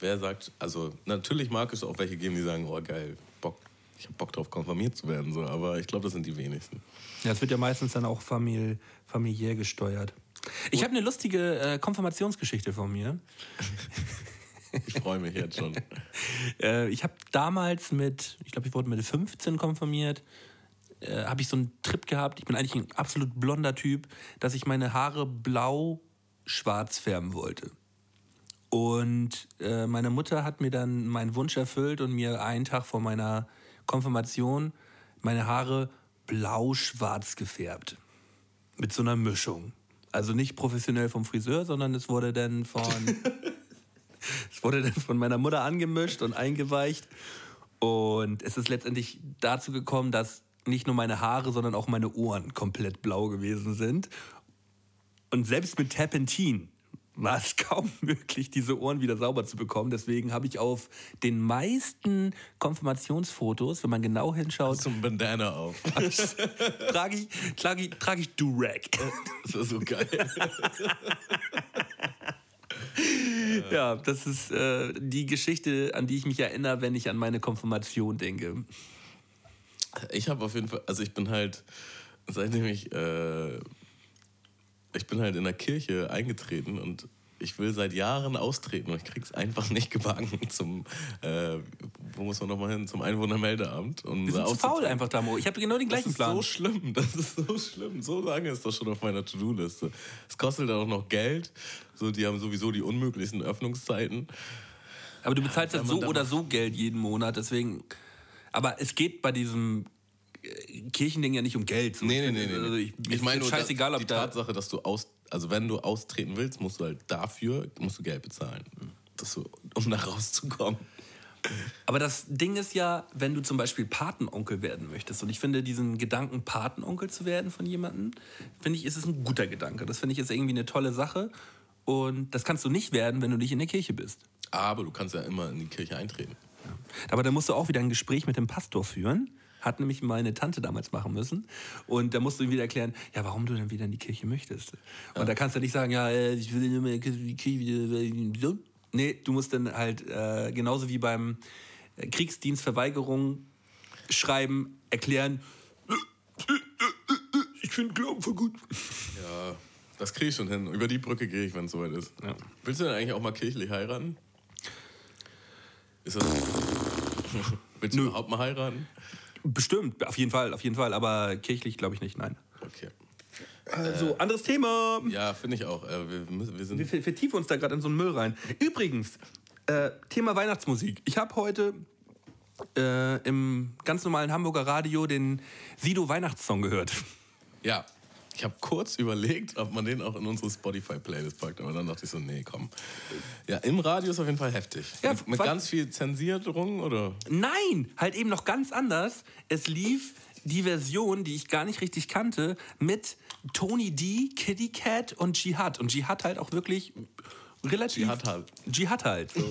Wer sagt, also natürlich mag es auch welche geben, die sagen, oh geil, Bock, ich hab Bock drauf, konfirmiert zu werden. So. Aber ich glaube, das sind die wenigsten. Ja, es wird ja meistens dann auch famili familiär gesteuert. Ich habe eine lustige äh, Konfirmationsgeschichte von mir. Ich freue mich jetzt schon. Äh, ich habe damals mit, ich glaube, ich wurde mit 15 konfirmiert, äh, habe ich so einen Trip gehabt. Ich bin eigentlich ein absolut blonder Typ, dass ich meine Haare blau-schwarz färben wollte. Und äh, meine Mutter hat mir dann meinen Wunsch erfüllt und mir einen Tag vor meiner Konfirmation meine Haare blau-schwarz gefärbt. Mit so einer Mischung. Also nicht professionell vom Friseur, sondern es wurde dann von. Es wurde dann von meiner Mutter angemischt und eingeweicht. Und es ist letztendlich dazu gekommen, dass nicht nur meine Haare, sondern auch meine Ohren komplett blau gewesen sind. Und selbst mit Terpentin war es kaum möglich, diese Ohren wieder sauber zu bekommen. Deswegen habe ich auf den meisten Konfirmationsfotos, wenn man genau hinschaut, Zum Bandana auf. trage ich, trage ich, trage ich Durag. Das ist so geil. Ja, das ist äh, die Geschichte, an die ich mich erinnere, wenn ich an meine Konfirmation denke. Ich habe auf jeden Fall, also ich bin halt, seitdem ich, äh, ich bin halt in der Kirche eingetreten und ich will seit Jahren austreten und ich krieg's einfach nicht gebacken zum, äh, wo muss man nochmal hin, zum Einwohnermeldeamt. Um Wir sind zu faul einfach, Damo. Ich habe genau den Das gleichen ist Plan. so schlimm, das ist so schlimm. So lange ist das schon auf meiner To-Do-Liste. Es kostet dann auch noch Geld. So, die haben sowieso die unmöglichsten Öffnungszeiten. Aber du bezahlst Ja, jetzt man so oder so Geld jeden Monat, deswegen. Aber es geht bei diesem Kirchending ja nicht um Geld. So, Nee, nee, ich nee, nee. Also ich, ich meine scheißegal, ob die da. Tatsache, dass du aus, also wenn du austreten willst, musst du halt dafür, musst du Geld bezahlen. Dass du, um da rauszukommen. Aber das Ding ist ja, wenn du zum Beispiel Patenonkel werden möchtest, und ich finde diesen Gedanken, Patenonkel zu werden von jemandem, finde ich, ist es ein guter Gedanke. Das finde ich ist irgendwie eine tolle Sache. Und das kannst du nicht werden, wenn du nicht in der Kirche bist. Aber du kannst ja immer in die Kirche eintreten. Aber da musst du auch wieder ein Gespräch mit dem Pastor führen. Hat nämlich meine Tante damals machen müssen. Und da musst du ihm wieder erklären, ja, warum du dann wieder in die Kirche möchtest. Und da kannst du nicht sagen, ja, äh, ich will immer in die Kirche. Nee, du musst dann halt äh, genauso wie beim äh, Kriegsdienstverweigerung schreiben, erklären, ich finde Glauben voll gut. Ja, das kriege ich schon hin. Über die Brücke gehe ich, wenn es soweit ist. Ja. Willst du denn eigentlich auch mal kirchlich heiraten? Ist das. Willst du überhaupt mal heiraten? Bestimmt, auf jeden Fall, auf jeden Fall. Aber kirchlich glaube ich nicht, nein. Okay. Also, anderes Thema. Ja, finde ich auch. Äh, wir, wir sind. Wir ver- vertiefen uns da gerade in so einen Müll rein. Übrigens, äh, Thema Weihnachtsmusik. Ich habe heute äh, im ganz normalen Hamburger Radio den Sido Weihnachtssong gehört. Ja, ich habe kurz überlegt, ob man den auch in unsere Spotify-Playlist packt, aber dann dachte ich so, nee, komm. Ja, im Radio ist auf jeden Fall heftig. Ja, mit ganz viel Zensierung oder? Nein, halt eben noch ganz anders. Es lief die Version, die ich gar nicht richtig kannte, mit Tony D, Kitty Cat und Jihad. Und Jihad halt auch wirklich relativ. Jihad halt. Jihad halt. So.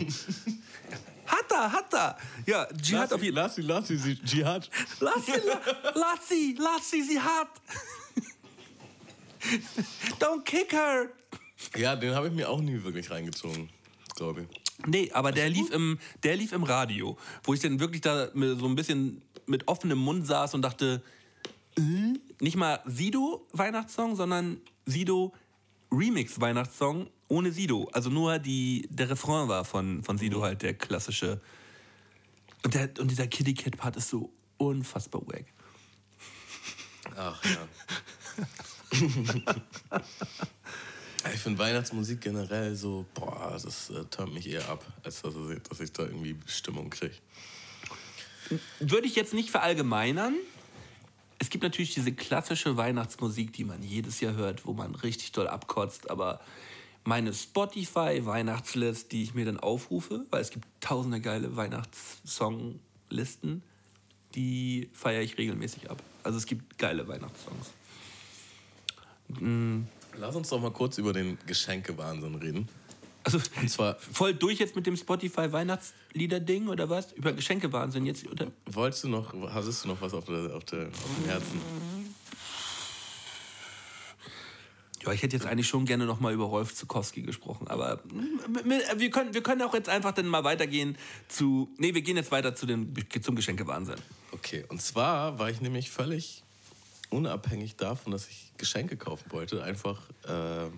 hat er, hat er. Ja, Jihad auf jeden Fall. lass sie, lass sie, sie, Jihad. Lass sie, la- lass sie, lass sie, sie hat. Don't kick her. Ja, den habe ich mir auch nie wirklich reingezogen, glaube ich. Nee, aber der lief, im, der lief im Radio, wo ich dann wirklich da so ein bisschen mit offenem Mund saß und dachte, äh, nicht mal Sido Weihnachtssong, sondern Sido Remix Weihnachtssong ohne Sido. Also nur die, der Refrain war von, von Sido halt der klassische. Und, der, und dieser Kitty Cat Part ist so unfassbar wack. Ach ja. ich finde Weihnachtsmusik generell so, boah, das äh, turnt mich eher ab, als dass ich, dass ich da irgendwie Stimmung kriege. würde ich jetzt nicht verallgemeinern. Es gibt natürlich diese klassische Weihnachtsmusik, die man jedes Jahr hört, wo man richtig doll abkotzt, aber meine Spotify-Weihnachtslist, die ich mir dann aufrufe, weil es gibt tausende geile Weihnachtssonglisten, die feiere ich regelmäßig ab. Also es gibt geile Weihnachtssongs. Lass uns doch mal kurz über den Geschenkewahnsinn reden. Also Und zwar, voll durch jetzt mit dem Spotify-Weihnachtslieder-Ding oder was? Über Geschenkewahnsinn jetzt? Oder? wolltest du noch, hattest du noch was auf, der, auf, der, auf dem Herzen? Ja, ich hätte jetzt eigentlich schon gerne noch mal über Rolf Zukowski gesprochen, aber wir können, wir können auch jetzt einfach dann mal weitergehen zu. Nee, wir gehen jetzt weiter zu den, zum Geschenkewahnsinn. Okay, und zwar war ich nämlich völlig unabhängig davon, dass ich Geschenke kaufen wollte. Einfach, äh,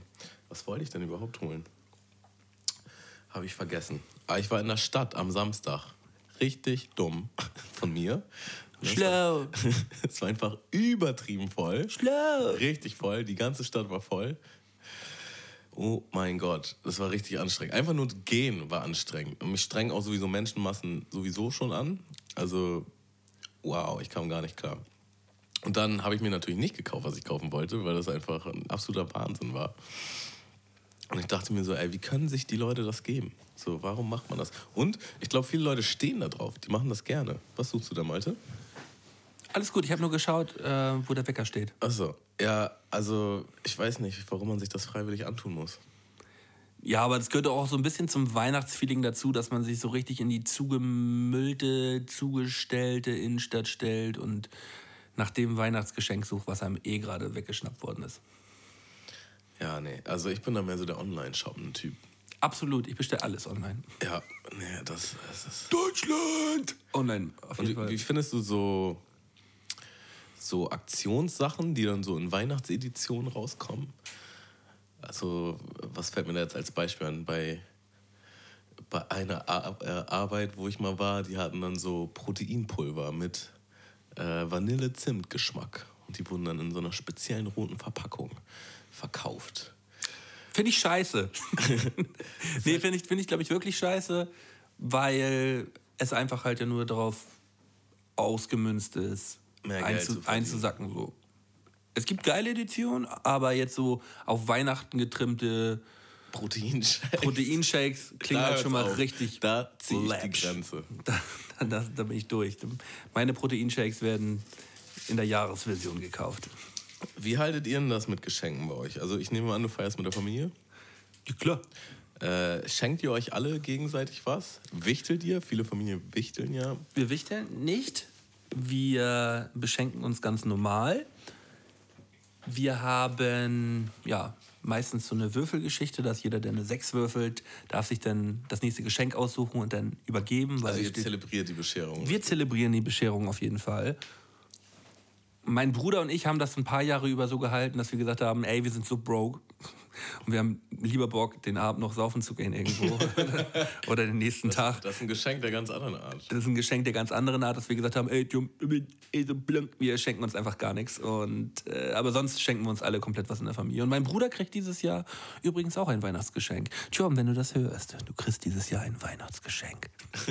was wollte ich denn überhaupt holen? Habe ich vergessen. Aber ich war in der Stadt am Samstag. Richtig dumm von mir. Schlau. Es war einfach übertrieben voll. Schlau. Richtig voll. Die ganze Stadt war voll. Oh mein Gott, das war richtig anstrengend. Einfach nur gehen war anstrengend. Und mich strengen auch sowieso Menschenmassen sowieso schon an. Also, wow, ich kam gar nicht klar. Und dann habe ich mir natürlich nicht gekauft, was ich kaufen wollte, weil das einfach ein absoluter Wahnsinn war. Und ich dachte mir so, ey, wie können sich die Leute das geben? So, warum macht man das? Und ich glaube, viele Leute stehen da drauf. Die machen das gerne. Was suchst du da, Malte? Alles gut, ich habe nur geschaut, äh, wo der Wecker steht. Achso, ja, also ich weiß nicht, warum man sich das freiwillig antun muss. Ja, aber das gehört auch so ein bisschen zum Weihnachtsfeeling dazu, dass man sich so richtig in die zugemüllte, zugestellte Innenstadt stellt und nach dem Weihnachtsgeschenk sucht, was einem eh gerade weggeschnappt worden ist. Ja, nee, also ich bin da mehr so der Online-Shoppen-Typ. Absolut, ich bestelle alles online. Ja, nee, das, das ist. Deutschland! Online, auf Und jeden wie, Fall. wie findest du so, so Aktionssachen, die dann so in Weihnachtseditionen rauskommen? Also, was fällt mir da jetzt als Beispiel an? Bei, bei einer Ar äh, Arbeit, wo ich mal war, die hatten dann so Proteinpulver mit äh, Vanille-Zimt-Geschmack. Und die wurden dann in so einer speziellen roten Verpackung verkauft. Finde ich scheiße. nee, finde ich, find ich glaube ich, wirklich scheiße, weil es einfach halt ja nur darauf ausgemünzt ist, einzu, einzusacken. So. Es gibt geile Editionen, aber jetzt so auf Weihnachten getrimmte Proteinshake. Proteinshakes klingen Da halt schon mal auf. richtig. Da ziehe ich die. Grenze. Da, da, da bin ich durch. Meine Proteinshakes werden in der Jahresversion gekauft. Wie haltet ihr denn das mit Geschenken bei euch? Also ich nehme an, du feierst mit der Familie. Ja, klar. Äh, schenkt ihr euch alle gegenseitig was? Wichtelt ihr? Viele Familien wichteln ja. Wir wichteln nicht. Wir beschenken uns ganz normal. Wir haben ja meistens so eine Würfelgeschichte, dass jeder, der eine 6 würfelt, darf sich dann das nächste Geschenk aussuchen und dann übergeben. Weil Also ihr zelebriert die Bescherung. wir zelebrieren die Bescherung auf jeden Fall. Mein Bruder und ich haben das ein paar Jahre über so gehalten, dass wir gesagt haben, ey, wir sind so broke. Und wir haben lieber Bock, den Abend noch saufen zu gehen irgendwo. Oder den nächsten Tag. Das ist ein Geschenk der ganz anderen Art. Das ist ein Geschenk der ganz anderen Art, dass wir gesagt haben, ey, Jum, ey, so blank, wir schenken uns einfach gar nichts. Und, äh, aber sonst schenken wir uns alle komplett was in der Familie. Und mein Bruder kriegt dieses Jahr übrigens auch ein Weihnachtsgeschenk. John, wenn du das hörst, du kriegst dieses Jahr ein Weihnachtsgeschenk.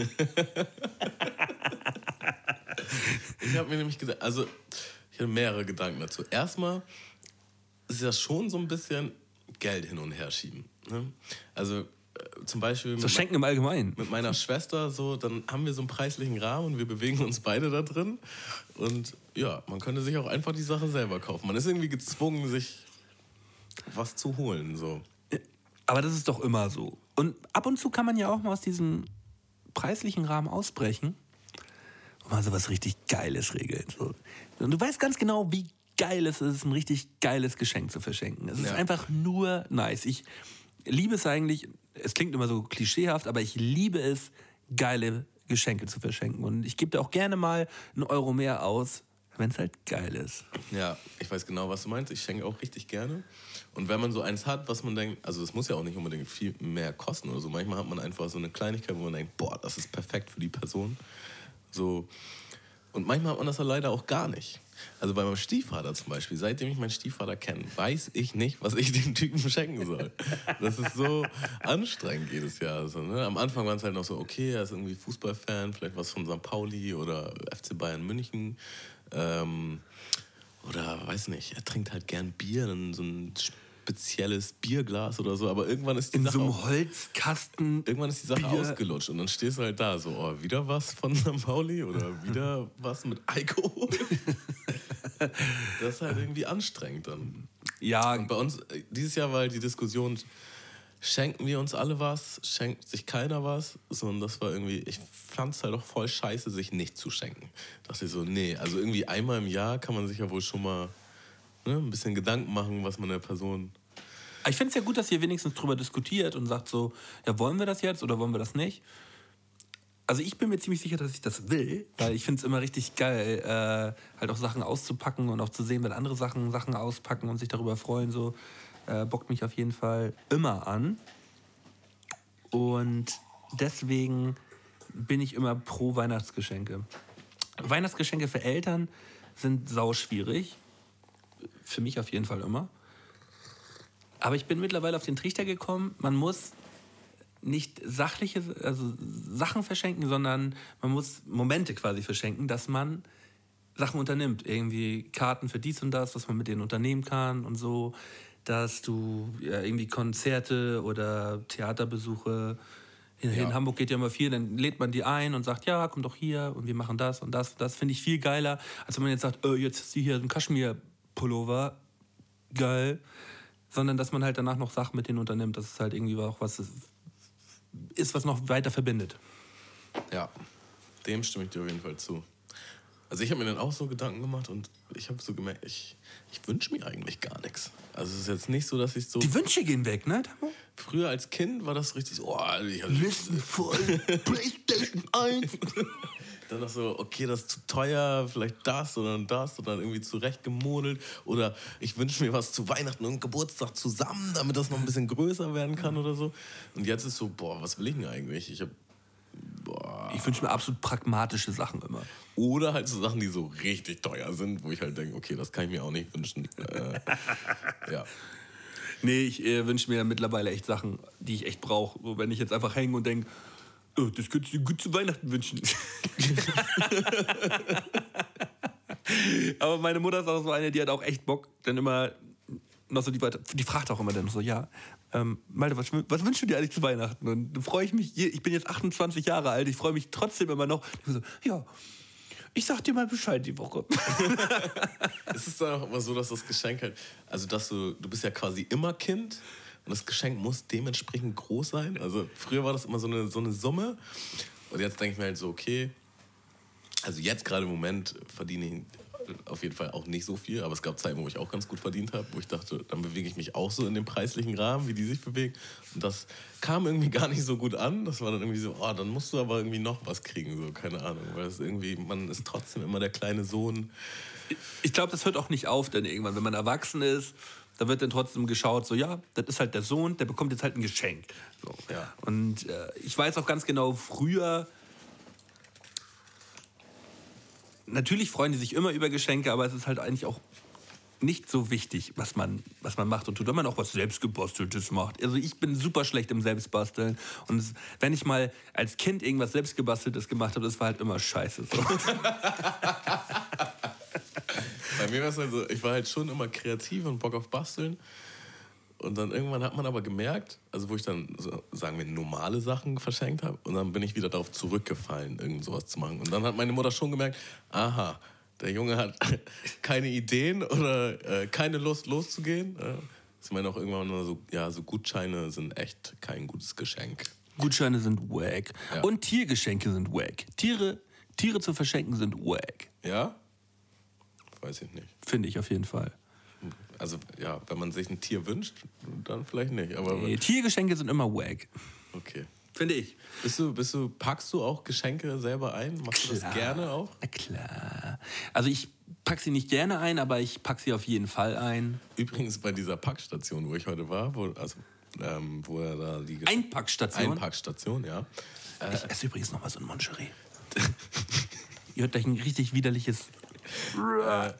Ich habe mir nämlich gedacht, also ich hatte mehrere Gedanken dazu. Erstmal ist das schon so ein bisschen Geld hin und her schieben. Ne? Also äh, zum Beispiel So mit, Schenken im Allgemeinen. mit meiner Schwester so, dann haben wir so einen preislichen Rahmen und wir bewegen uns beide da drin. Und ja, man könnte sich auch einfach die Sache selber kaufen. Man ist irgendwie gezwungen, sich was zu holen. So. Aber das ist doch immer so. Und ab und zu kann man ja auch mal aus diesem preislichen Rahmen ausbrechen mal so was richtig Geiles regeln. So. Und du weißt ganz genau, wie geil es ist, ein richtig geiles Geschenk zu verschenken. Es ist Ja. einfach nur nice. Ich liebe es eigentlich, es klingt immer so klischeehaft, aber ich liebe es, geile Geschenke zu verschenken. Und ich gebe da auch gerne mal einen Euro mehr aus, wenn es halt geil ist. Ja, ich weiß genau, was du meinst. Ich schenke auch richtig gerne. Und wenn man so eins hat, was man denkt, also es muss ja auch nicht unbedingt viel mehr kosten oder so. Manchmal hat man einfach so eine Kleinigkeit, wo man denkt, boah, das ist perfekt für die Person. So. Und manchmal hat man das ja leider auch gar nicht. Also bei meinem Stiefvater zum Beispiel, seitdem ich meinen Stiefvater kenne, weiß ich nicht, was ich dem Typen schenken soll. Das ist so anstrengend jedes Jahr. Also, ne? Am Anfang waren es halt noch so, okay, er ist irgendwie Fußballfan, vielleicht was von St. Pauli oder FC Bayern München. Ähm, oder weiß nicht, er trinkt halt gern Bier, dann so ein spezielles Bierglas oder so, aber irgendwann ist die In Sache so auch, einem Holzkasten. irgendwann ist die Sache Bier. ausgelutscht und dann stehst du halt da so, oh, wieder was von St. Pauli oder wieder was mit Alkohol. das ist halt irgendwie anstrengend dann. Ja, Und bei uns, äh, dieses Jahr war halt die Diskussion, schenken wir uns alle was, schenkt sich keiner was? So, und das war irgendwie, ich fand es halt auch voll scheiße, sich nicht zu schenken. dachte ich so, nee, also irgendwie einmal im Jahr kann man sich ja wohl schon mal ne, ein bisschen Gedanken machen, was man der Person. Ich finde es ja gut, dass ihr wenigstens drüber diskutiert und sagt so, ja, wollen wir das jetzt oder wollen wir das nicht? Also ich bin mir ziemlich sicher, dass ich das will, weil ich finde es immer richtig geil, äh, halt auch Sachen auszupacken und auch zu sehen, wenn andere Sachen Sachen auspacken und sich darüber freuen, so äh, bockt mich auf jeden Fall immer an. Und deswegen bin ich immer pro Weihnachtsgeschenke. Weihnachtsgeschenke für Eltern sind sau schwierig. Für mich auf jeden Fall immer. Aber ich bin mittlerweile auf den Trichter gekommen, man muss nicht sachliche also Sachen verschenken, sondern man muss Momente quasi verschenken, dass man Sachen unternimmt. Irgendwie Karten für dies und das, was man mit denen unternehmen kann und so. Dass du ja, irgendwie Konzerte oder Theaterbesuche. In, Ja. in Hamburg geht ja immer viel, dann lädt man die ein und sagt, ja, komm doch hier und wir machen das und das. Das finde ich viel geiler, als wenn man jetzt sagt, äh, jetzt ist hier ein Kaschmir-Pullover. Geil sondern dass man halt danach noch Sachen mit denen unternimmt. Das ist halt irgendwie auch was ist, was noch weiter verbindet. Ja, dem stimme ich dir auf jeden Fall zu. Also ich habe mir dann auch so Gedanken gemacht und ich habe so gemerkt, ich, ich wünsche mir eigentlich gar nichts. Also es ist jetzt nicht so, dass ich so... Die Wünsche gehen weg, ne? Früher als Kind war das richtig so, oh, ich Listen voll, Playstation 1. dann noch so, okay, das ist zu teuer, vielleicht das oder das und dann irgendwie zurechtgemodelt. Oder ich wünsche mir was zu Weihnachten und Geburtstag zusammen, damit das noch ein bisschen größer werden kann oder so. Und jetzt ist so, boah, was will ich denn eigentlich? Ich habe ich wünsche mir absolut pragmatische Sachen immer. Oder halt so Sachen, die so richtig teuer sind, wo ich halt denke, okay, das kann ich mir auch nicht wünschen. äh, ja. Nee, ich äh, wünsche mir mittlerweile echt Sachen, die ich echt brauche. So, wenn ich jetzt einfach hänge und denke, oh, das könntest du dir gut zu Weihnachten wünschen. Aber meine Mutter ist auch so eine, die hat auch echt Bock, dann immer noch so die, die fragt auch immer dann so, ja, ähm, Malte, was, was, wünschst du dir eigentlich zu Weihnachten? Und dann freue ich mich, ich bin jetzt 28 Jahre alt, ich freue mich trotzdem immer noch. So, ja, ich sag dir mal Bescheid die Woche. es ist dann auch immer so, dass das Geschenk halt, also dass du, du bist ja quasi immer Kind und das Geschenk muss dementsprechend groß sein. Also früher war das immer so eine, so eine Summe und jetzt denke ich mir halt so, okay, also jetzt gerade im Moment verdiene ich auf jeden Fall auch nicht so viel, aber es gab Zeiten, wo ich auch ganz gut verdient habe, wo ich dachte, dann bewege ich mich auch so in dem preislichen Rahmen, wie die sich bewegt. Und das kam irgendwie gar nicht so gut an. Das war dann irgendwie so, oh, dann musst du aber irgendwie noch was kriegen, so, keine Ahnung. Weil es irgendwie, man ist trotzdem immer der kleine Sohn. Ich glaube, das hört auch nicht auf, denn irgendwann, wenn man erwachsen ist, da wird dann trotzdem geschaut, so ja, das ist halt der Sohn, der bekommt jetzt halt ein Geschenk. So. Ja. Und äh, ich weiß auch ganz genau, früher natürlich freuen die sich immer über Geschenke, aber es ist halt eigentlich auch nicht so wichtig, was man, was man macht und tut, wenn man auch was selbstgebasteltes macht. Also ich bin super schlecht im Selbstbasteln und es, wenn ich mal als Kind irgendwas selbstgebasteltes gemacht habe, das war halt immer scheiße. So. Bei mir war es halt so, ich war halt schon immer kreativ und Bock auf Basteln. Und dann irgendwann hat man aber gemerkt, also wo ich dann, so, sagen wir, normale Sachen verschenkt habe, und dann bin ich wieder darauf zurückgefallen, irgend sowas zu machen. Und dann hat meine Mutter schon gemerkt, aha, der Junge hat keine Ideen oder äh, keine Lust loszugehen. Äh, ich meine auch irgendwann nur so, ja, so Gutscheine sind echt kein gutes Geschenk. Gutscheine sind wack. Ja. Und Tiergeschenke sind wack. Tiere, Tiere zu verschenken sind wack. Ja? Weiß ich nicht. Finde ich auf jeden Fall. Also ja, wenn man sich ein Tier wünscht, dann vielleicht nicht. Aber nee, Tiergeschenke sind immer wack. Okay. Finde ich. Bist du, bist du, packst du auch Geschenke selber ein? Machst klar, du das gerne auch? Na klar. Also ich pack sie nicht gerne ein, aber ich pack sie auf jeden Fall ein. Übrigens bei dieser Packstation, wo ich heute war, wo, also ähm, wo er da die Gesch Einpackstation. Einpackstation, ja. Äh, ich esse übrigens noch mal so ein Moncherie. Ihr hört gleich ein richtig widerliches. Äh,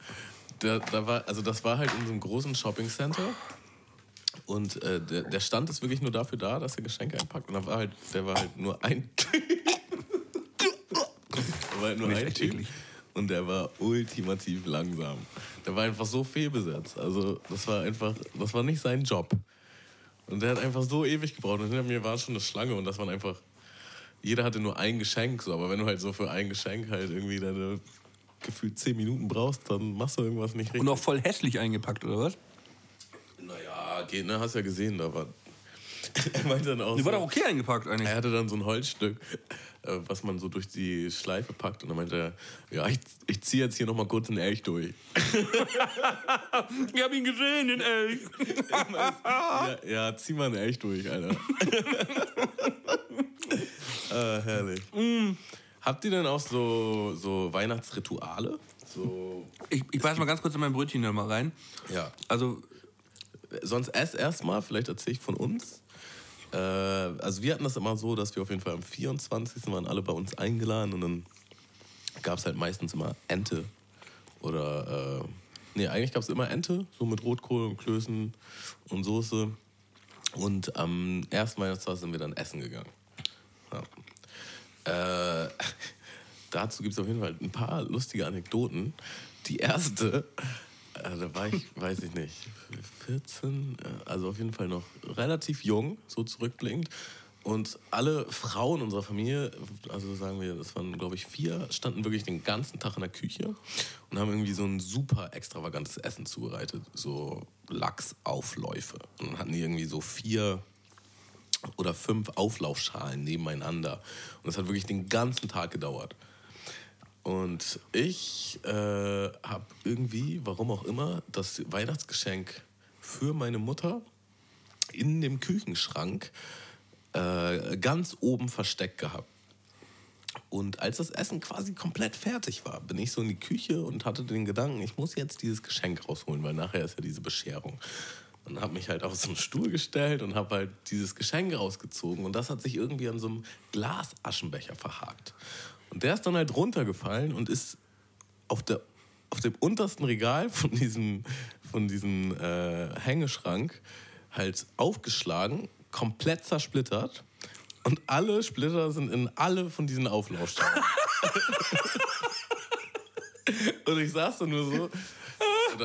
da, da war, also das war halt in so einem großen Shopping-Center. Und äh, der, der Stand ist wirklich nur dafür da, dass er Geschenke einpackt. Und da war halt, der war halt nur ein Typ. war halt nur ein Typ. Und der war ultimativ langsam. Der war einfach so fehlbesetzt. Also das war einfach, das war nicht sein Job. Und der hat einfach so ewig gebraucht. Und hinter mir war schon eine Schlange und das waren einfach. Jeder hatte nur ein Geschenk, so, aber wenn du halt so für ein Geschenk halt irgendwie deine gefühlt zehn Minuten brauchst, dann machst du irgendwas nicht richtig. Und auch voll hässlich eingepackt, oder was? Naja, geht, ne? Hast ja gesehen, da war. er meinte dann auch. Die so, war doch okay eingepackt eigentlich. Er hatte dann so ein Holzstück, äh, was man so durch die Schleife packt. Und dann meinte er, ja, ich, ich ziehe jetzt hier nochmal kurz den Elch durch. ich hab ihn gesehen, den Elch. ja, ja, zieh mal einen Elch durch, Alter. ah, herrlich. Mm. Habt ihr denn auch so, so Weihnachtsrituale? So, ich ich beiß mal ganz kurz in mein Brötchen noch mal rein. Ja. Also. Sonst ess erstmal, vielleicht erzähle ich von uns. Äh, also wir hatten das immer so, dass wir auf jeden Fall am 24. waren alle bei uns eingeladen und dann gab es halt meistens immer Ente. Oder, äh, nee, eigentlich gab es immer Ente, so mit Rotkohl und Klößen und Soße. Und am ersten Weihnachtstag sind wir dann essen gegangen. Ja. Äh, dazu gibt es auf jeden Fall ein paar lustige Anekdoten. Die erste, äh, da war ich, weiß ich nicht, 14, äh, also auf jeden Fall noch relativ jung, so zurückblickend. Und alle Frauen unserer Familie, also sagen wir, das waren glaube ich vier, standen wirklich den ganzen Tag in der Küche und haben irgendwie so ein super extravagantes Essen zubereitet. So Lachsaufläufe. Und hatten die irgendwie so vier oder fünf Auflaufschalen nebeneinander. Und das hat wirklich den ganzen Tag gedauert. Und ich äh, habe irgendwie, warum auch immer, das Weihnachtsgeschenk für meine Mutter in dem Küchenschrank äh, ganz oben versteckt gehabt. Und als das Essen quasi komplett fertig war, bin ich so in die Küche und hatte den Gedanken, ich muss jetzt dieses Geschenk rausholen, weil nachher ist ja diese Bescherung. Und habe mich halt auf so einen Stuhl gestellt und habe halt dieses Geschenk rausgezogen. Und das hat sich irgendwie an so einem Glasaschenbecher verhakt. Und der ist dann halt runtergefallen und ist auf, der, auf dem untersten Regal von diesem, von diesem äh, Hängeschrank halt aufgeschlagen, komplett zersplittert. Und alle Splitter sind in alle von diesen Auflaufschalen. und ich saß da nur so.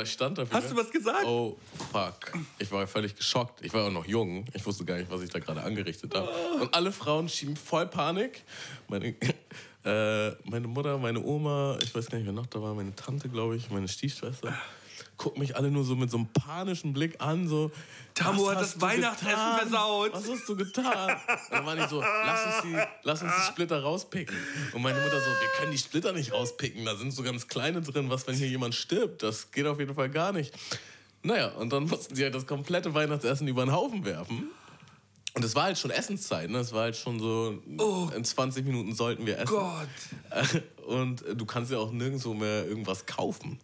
Ich stand dafür. Hast du was gesagt? Oh, fuck. Ich war völlig geschockt. Ich war auch noch jung. Ich wusste gar nicht, was ich da gerade angerichtet habe. Und alle Frauen schieben voll Panik. Meine, äh, meine Mutter, meine Oma, ich weiß gar nicht, wer noch da war, meine Tante, glaube ich, meine Stiefschwester gucken mich alle nur so mit so einem panischen Blick an, so. Tamu "Was hat das Weihnachtsessen getan? versaut." Was hast du getan? Und dann waren die so, lass uns, die, lass uns die Splitter rauspicken. Und meine Mutter so, wir können die Splitter nicht rauspicken, da sind so ganz kleine drin, was, wenn hier jemand stirbt? Das geht auf jeden Fall gar nicht. Naja, und dann mussten sie halt das komplette Weihnachtsessen über den Haufen werfen. Und es war halt schon Essenszeit, ne? Es war halt schon so, in 20 Minuten sollten wir essen. Gott. Und du kannst ja auch nirgendwo mehr irgendwas kaufen.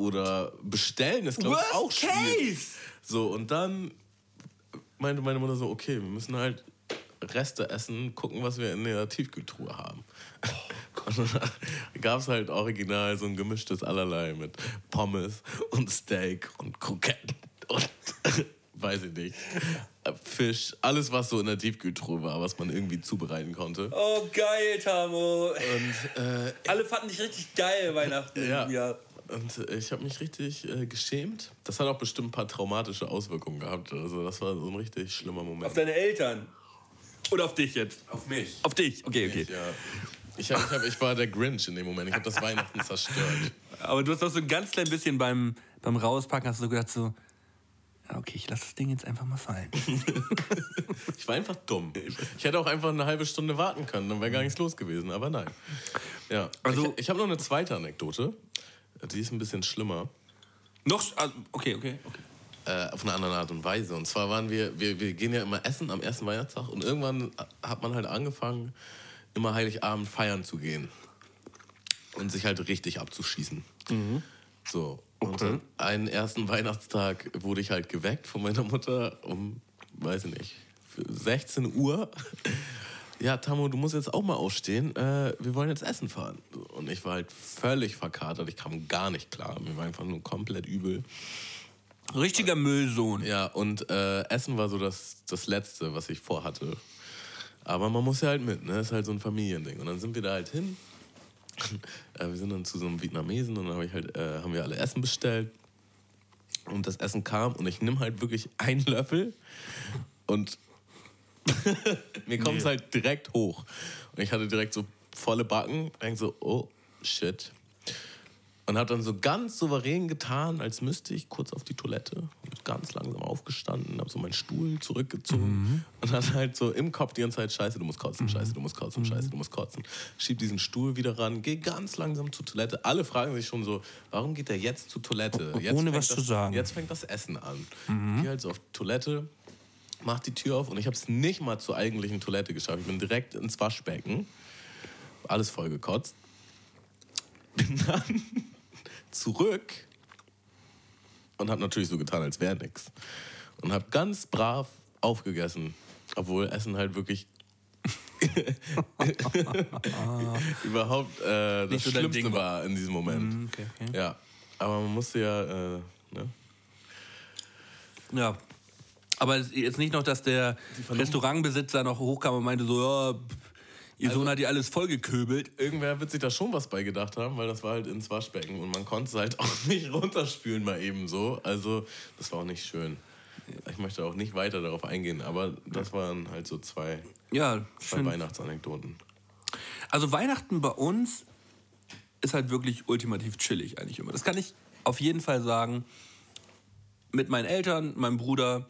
Oder bestellen ist, glaube ich, auch schwierig. case. So, und dann meinte meine Mutter so, okay, wir müssen halt Reste essen, gucken, was wir in der Tiefkühltruhe haben. Gab es halt original so ein gemischtes Allerlei mit Pommes und Steak und Kroketten und weiß ich nicht, Fisch, alles, was so in der Tiefkühltruhe war, was man irgendwie zubereiten konnte. Oh, geil, Tamu. Und äh, Alle fanden dich richtig geil Weihnachten. Ja. ja. Und äh, ich habe mich richtig äh, geschämt. Das hat auch bestimmt ein paar traumatische Auswirkungen gehabt. Also das war so ein richtig schlimmer Moment. Auf deine Eltern. Oder auf dich jetzt? Auf mich. Auf dich, okay, okay. Ja. Ich, hab, ich, hab, ich war der Grinch in dem Moment. Ich habe das Weihnachten zerstört. Aber du hast auch so ein ganz klein bisschen beim, beim Rauspacken hast du gedacht so, okay, ich lasse das Ding jetzt einfach mal fallen. Ich war einfach dumm. Ich hätte auch einfach eine halbe Stunde warten können, dann wäre gar nichts los gewesen. Aber nein. Ja. Also- ich ich habe noch eine zweite Anekdote. Die ist ein bisschen schlimmer. Noch, also, okay, okay, okay. äh, auf eine andere Art und Weise. Und zwar waren wir, wir, wir gehen ja immer essen am ersten Weihnachtstag und irgendwann hat man halt angefangen, immer Heiligabend feiern zu gehen. Und sich halt richtig abzuschießen. So. Und dann einen ersten Weihnachtstag wurde ich halt geweckt von meiner Mutter um, weiß ich nicht, für 16 Uhr. Ja, Tammo, du musst jetzt auch mal aufstehen. Äh, wir wollen jetzt essen fahren. Und ich war halt völlig verkatert. Ich kam gar nicht klar. Mir war einfach nur komplett übel. Richtiger Müllsohn. Ja, und äh, Essen war so das, das Letzte, was ich vorhatte. Aber man muss ja halt mit, ne? Ist halt so ein Familiending. Und dann sind wir da halt hin. äh, wir sind dann zu so einem Vietnamesen und dann hab ich halt, äh, haben wir alle Essen bestellt. Und das Essen kam und ich nehme halt wirklich einen Löffel und mir kommt es Nee. halt direkt hoch. Und ich hatte direkt so volle Backen. Denk so, oh shit. Und habe dann so ganz souverän getan, als müsste ich kurz auf die Toilette. Und ganz langsam aufgestanden, habe so meinen Stuhl zurückgezogen und dann halt so im Kopf die ganze Zeit, scheiße, du musst kotzen, scheiße, du musst kotzen, scheiße, du musst kotzen. Schieb diesen Stuhl wieder ran, geh ganz langsam zur Toilette. Alle fragen sich schon so, warum geht der jetzt zur Toilette? Jetzt ohne was das, zu sagen. Jetzt fängt das Essen an. Geh halt so auf die Toilette, mach die Tür auf und ich habe es nicht mal zur eigentlichen Toilette geschafft. Ich bin direkt ins Waschbecken, alles voll gekotzt. Bin dann zurück und habe natürlich so getan, als wäre nix. Und habe ganz brav aufgegessen, obwohl Essen halt wirklich überhaupt äh, das so Schlimmste Ding war in diesem Moment. Mhm, okay, okay. Ja, aber man musste ja, äh, ne? Ja. Aber jetzt nicht noch, dass der Restaurantbesitzer noch hochkam und meinte so, ja, ihr Sohn hat dir alles vollgeköbelt. Irgendwer wird sich da schon was bei gedacht haben, weil das war halt ins Waschbecken und man konnte es halt auch nicht runterspülen mal eben so. Also das war auch nicht schön. ich möchte auch nicht weiter darauf eingehen, aber das waren halt so zwei, Ja, zwei schön. Weihnachtsanekdoten. Also Weihnachten bei uns ist halt wirklich ultimativ chillig eigentlich immer. Das kann ich auf jeden Fall sagen. Mit meinen Eltern, meinem Bruder,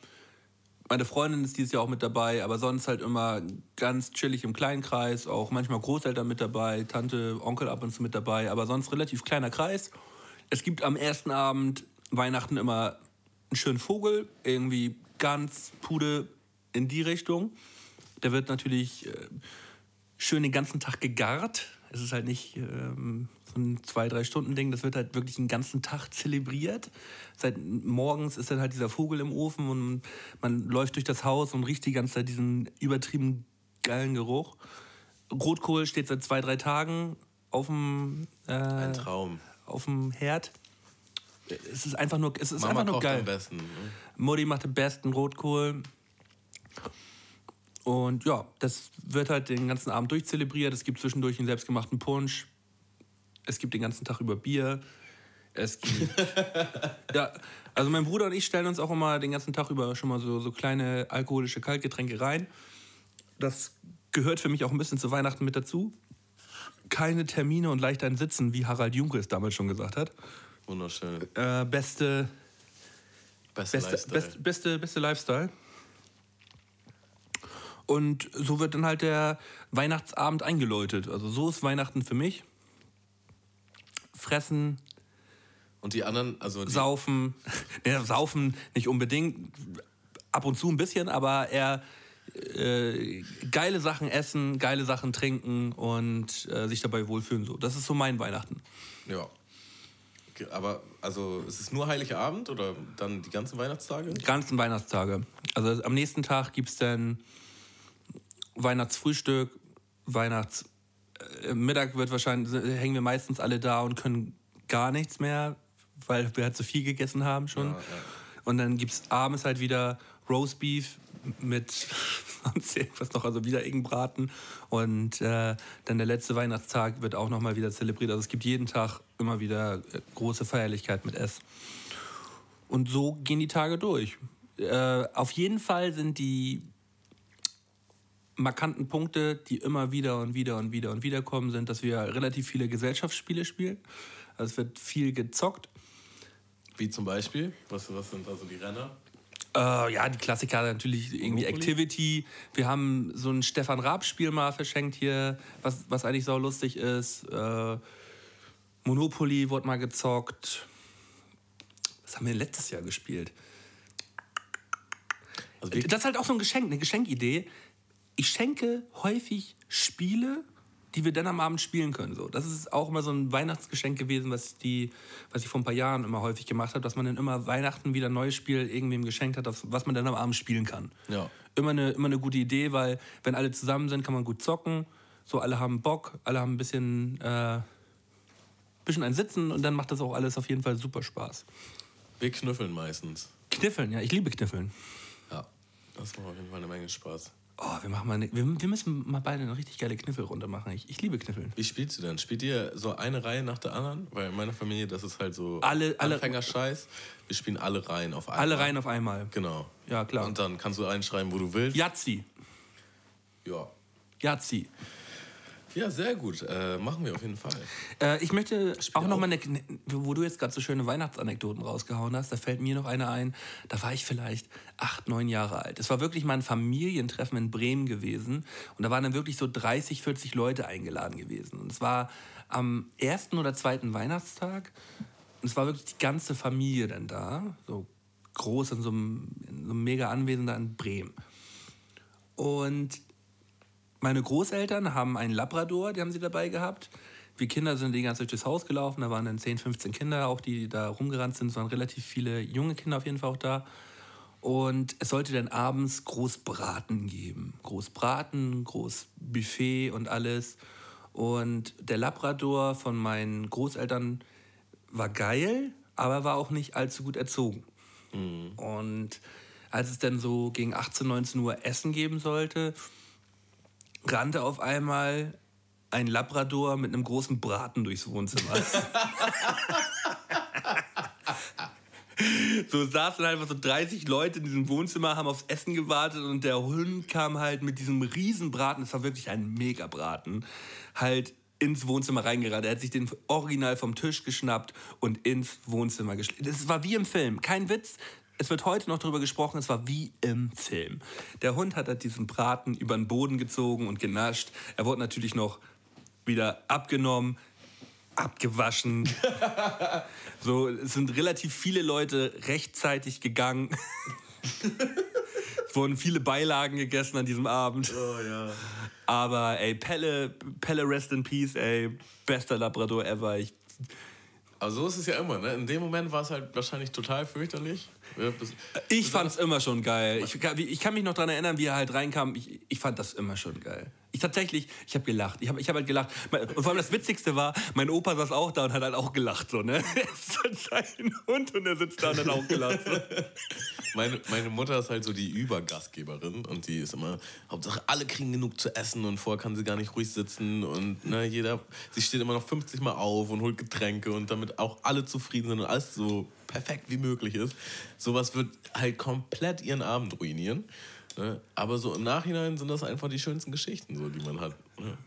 meine Freundin ist dieses Jahr auch mit dabei, aber sonst halt immer ganz chillig im kleinen Kreis, auch manchmal Großeltern mit dabei, Tante, Onkel ab und zu mit dabei, aber sonst relativ kleiner Kreis. Es gibt am ersten Abend Weihnachten immer einen schönen Vogel, irgendwie ganz Pude in die Richtung. Der wird natürlich äh, schön den ganzen Tag gegart. Es ist halt nicht ähm, so ein zwei, drei Stunden Ding, das wird halt wirklich den ganzen Tag zelebriert. Seit morgens ist dann halt dieser Vogel im Ofen und man läuft durch das Haus und riecht die ganze Zeit diesen übertrieben geilen Geruch. Rotkohl steht seit zwei, drei Tagen auf dem, äh, Ein Traum. auf dem Herd. Es ist einfach nur, es ist Mama einfach nur kocht geil. am besten. ne? Mutti macht den besten Rotkohl. Und ja, das wird halt den ganzen Abend durchzelebriert. Es gibt zwischendurch einen selbstgemachten Punsch. Es gibt den ganzen Tag über Bier. Es gibt. ja, also mein Bruder und ich stellen uns auch immer den ganzen Tag über schon mal so, so kleine alkoholische Kaltgetränke rein. Das gehört für mich auch ein bisschen zu Weihnachten mit dazu. Keine Termine und leicht ein Sitzen, wie Harald Junke es damals schon gesagt hat. Wunderschön. Äh, beste Beste, Beste, Lifestyle. best, beste, beste Lifestyle. Und so wird dann halt der Weihnachtsabend eingeläutet. Also so ist Weihnachten für mich. Fressen, Und die anderen, also die, saufen. ja, saufen nicht unbedingt, ab und zu ein bisschen, aber eher äh, geile Sachen essen, geile Sachen trinken und äh, sich dabei wohlfühlen. So. Das ist so mein Weihnachten. ja. Okay, aber also ist es nur Heiligabend oder dann die ganzen Weihnachtstage? Die ganzen Weihnachtstage. Also am nächsten Tag gibt es dann Weihnachtsfrühstück, Weihnachts... äh, wird wahrscheinlich, hängen wir meistens alle da und können gar nichts mehr, weil wir halt zu viel gegessen haben schon. Ja, ja. Und dann gibt es abends halt wieder Roastbeef mit sonst irgendwas noch, also wieder Braten. Und äh, dann der letzte Weihnachtstag wird auch nochmal wieder zelebriert. Also es gibt jeden Tag immer wieder äh, große Feierlichkeit mit Ess. Und so gehen die Tage durch. Äh, auf jeden Fall sind die markanten Punkte, die immer wieder und wieder und wieder und wieder kommen, sind, dass wir relativ viele Gesellschaftsspiele spielen. Also es wird viel gezockt. Wie zum Beispiel? Was, was sind also die Renner? Äh, ja, die Klassiker natürlich irgendwie Monopoly? Activity. Wir haben so ein Stefan Raab-Spiel mal verschenkt hier, was, was eigentlich sau lustig ist. Äh, Monopoly wurde mal gezockt. Was haben wir letztes Jahr gespielt? Also Das ist halt auch so ein Geschenk, eine Geschenkidee. Ich schenke häufig Spiele, die wir dann am Abend spielen können. So. Das ist auch immer so ein Weihnachtsgeschenk gewesen, was, die, was ich vor ein paar Jahren immer häufig gemacht habe, dass man dann immer Weihnachten wieder ein neues Spiel irgendwem geschenkt hat, was man dann am Abend spielen kann. Ja. Immer eine, immer eine gute Idee, weil wenn alle zusammen sind, kann man gut zocken. So, alle haben Bock, alle haben ein bisschen, äh, bisschen ein Sitzen und dann macht das auch alles auf jeden Fall super Spaß. wir knüffeln meistens. Kniffeln, ja, ich liebe Kniffeln. Ja. Das macht auf jeden Fall eine Menge Spaß. Oh, wir, machen mal eine, wir, wir müssen mal beide eine richtig geile Kniffelrunde machen. Ich, ich liebe Kniffeln. Wie spielst du denn? Spielt ihr so eine Reihe nach der anderen? Weil in meiner Familie, das ist halt so Alle- alle- Anfängerscheiß. Wir spielen alle Reihen auf einmal. Alle rein auf einmal. Genau. Ja, klar. Und dann kannst du reinschreiben, wo du willst. Yazzi. Ja. Yazzi. Ja, sehr gut. Äh, machen wir auf jeden Fall. Äh, ich möchte auch noch auch. mal eine, ne- wo du jetzt gerade so schöne Weihnachtsanekdoten rausgehauen hast, da fällt mir noch eine ein. Da war ich vielleicht acht, neun Jahre alt. Es war wirklich mal ein Familientreffen in Bremen gewesen und da waren dann wirklich so 30, 40 Leute eingeladen gewesen. Und es war am ersten oder zweiten Weihnachtstag und es war wirklich die ganze Familie dann da, so groß in so einem, in so einem mega Anwesen da in Bremen. Und meine Großeltern haben einen Labrador, die haben sie dabei gehabt. Wir Kinder sind die ganze Zeit durchs Haus gelaufen. Da waren dann 10, 15 Kinder auch, die da rumgerannt sind. Es waren relativ viele junge Kinder auf jeden Fall auch da. Und es sollte dann abends Großbraten geben. Großbraten, Großbuffet und alles. Und der Labrador von meinen Großeltern war geil, aber war auch nicht allzu gut erzogen. Und als es dann so gegen 18, 19 Uhr Essen geben sollte, rannte auf einmal ein Labrador mit einem großen Braten durchs Wohnzimmer. so saßen einfach so 30 Leute in diesem Wohnzimmer, haben aufs Essen gewartet und der Hund kam halt mit diesem Riesenbraten, es war wirklich ein Megabraten, halt ins Wohnzimmer reingerannt. Er hat sich den Original vom Tisch geschnappt und ins Wohnzimmer geschleppt. Es war wie im Film, kein Witz. Es wird heute noch darüber gesprochen, es war wie im Film. Der Hund hat halt diesen Braten über den Boden gezogen und genascht. Er wurde natürlich noch wieder abgenommen, abgewaschen. so, es sind relativ viele Leute rechtzeitig gegangen. es wurden viele Beilagen gegessen an diesem Abend. Oh ja. Aber ey, Pelle, Pelle rest in peace, ey, bester Labrador ever. Ich, Also so ist es ja immer, ne? In dem Moment war es halt wahrscheinlich total fürchterlich. Ja, das- ich fand's immer schon geil. Ich, kann- ich kann mich noch daran erinnern, wie er halt reinkam. Ich, ich fand das immer schon geil. Ich tatsächlich, ich habe gelacht. Ich habe ich hab halt gelacht. Und vor allem das Witzigste war, mein Opa saß auch da und hat halt auch gelacht. So, ne? Er ist halt sein Hund und er sitzt da und hat auch gelacht. So. Meine, meine Mutter ist halt so die Übergastgeberin und die ist immer, Hauptsache alle kriegen genug zu essen und vorher kann sie gar nicht ruhig sitzen und ne, jeder, sie steht immer noch 50 Mal auf und holt Getränke und damit auch alle zufrieden sind und alles so perfekt wie möglich ist. Sowas wird halt komplett ihren Abend ruinieren. Ne? Aber so im Nachhinein sind das einfach die schönsten Geschichten, so, die man hat. Ne?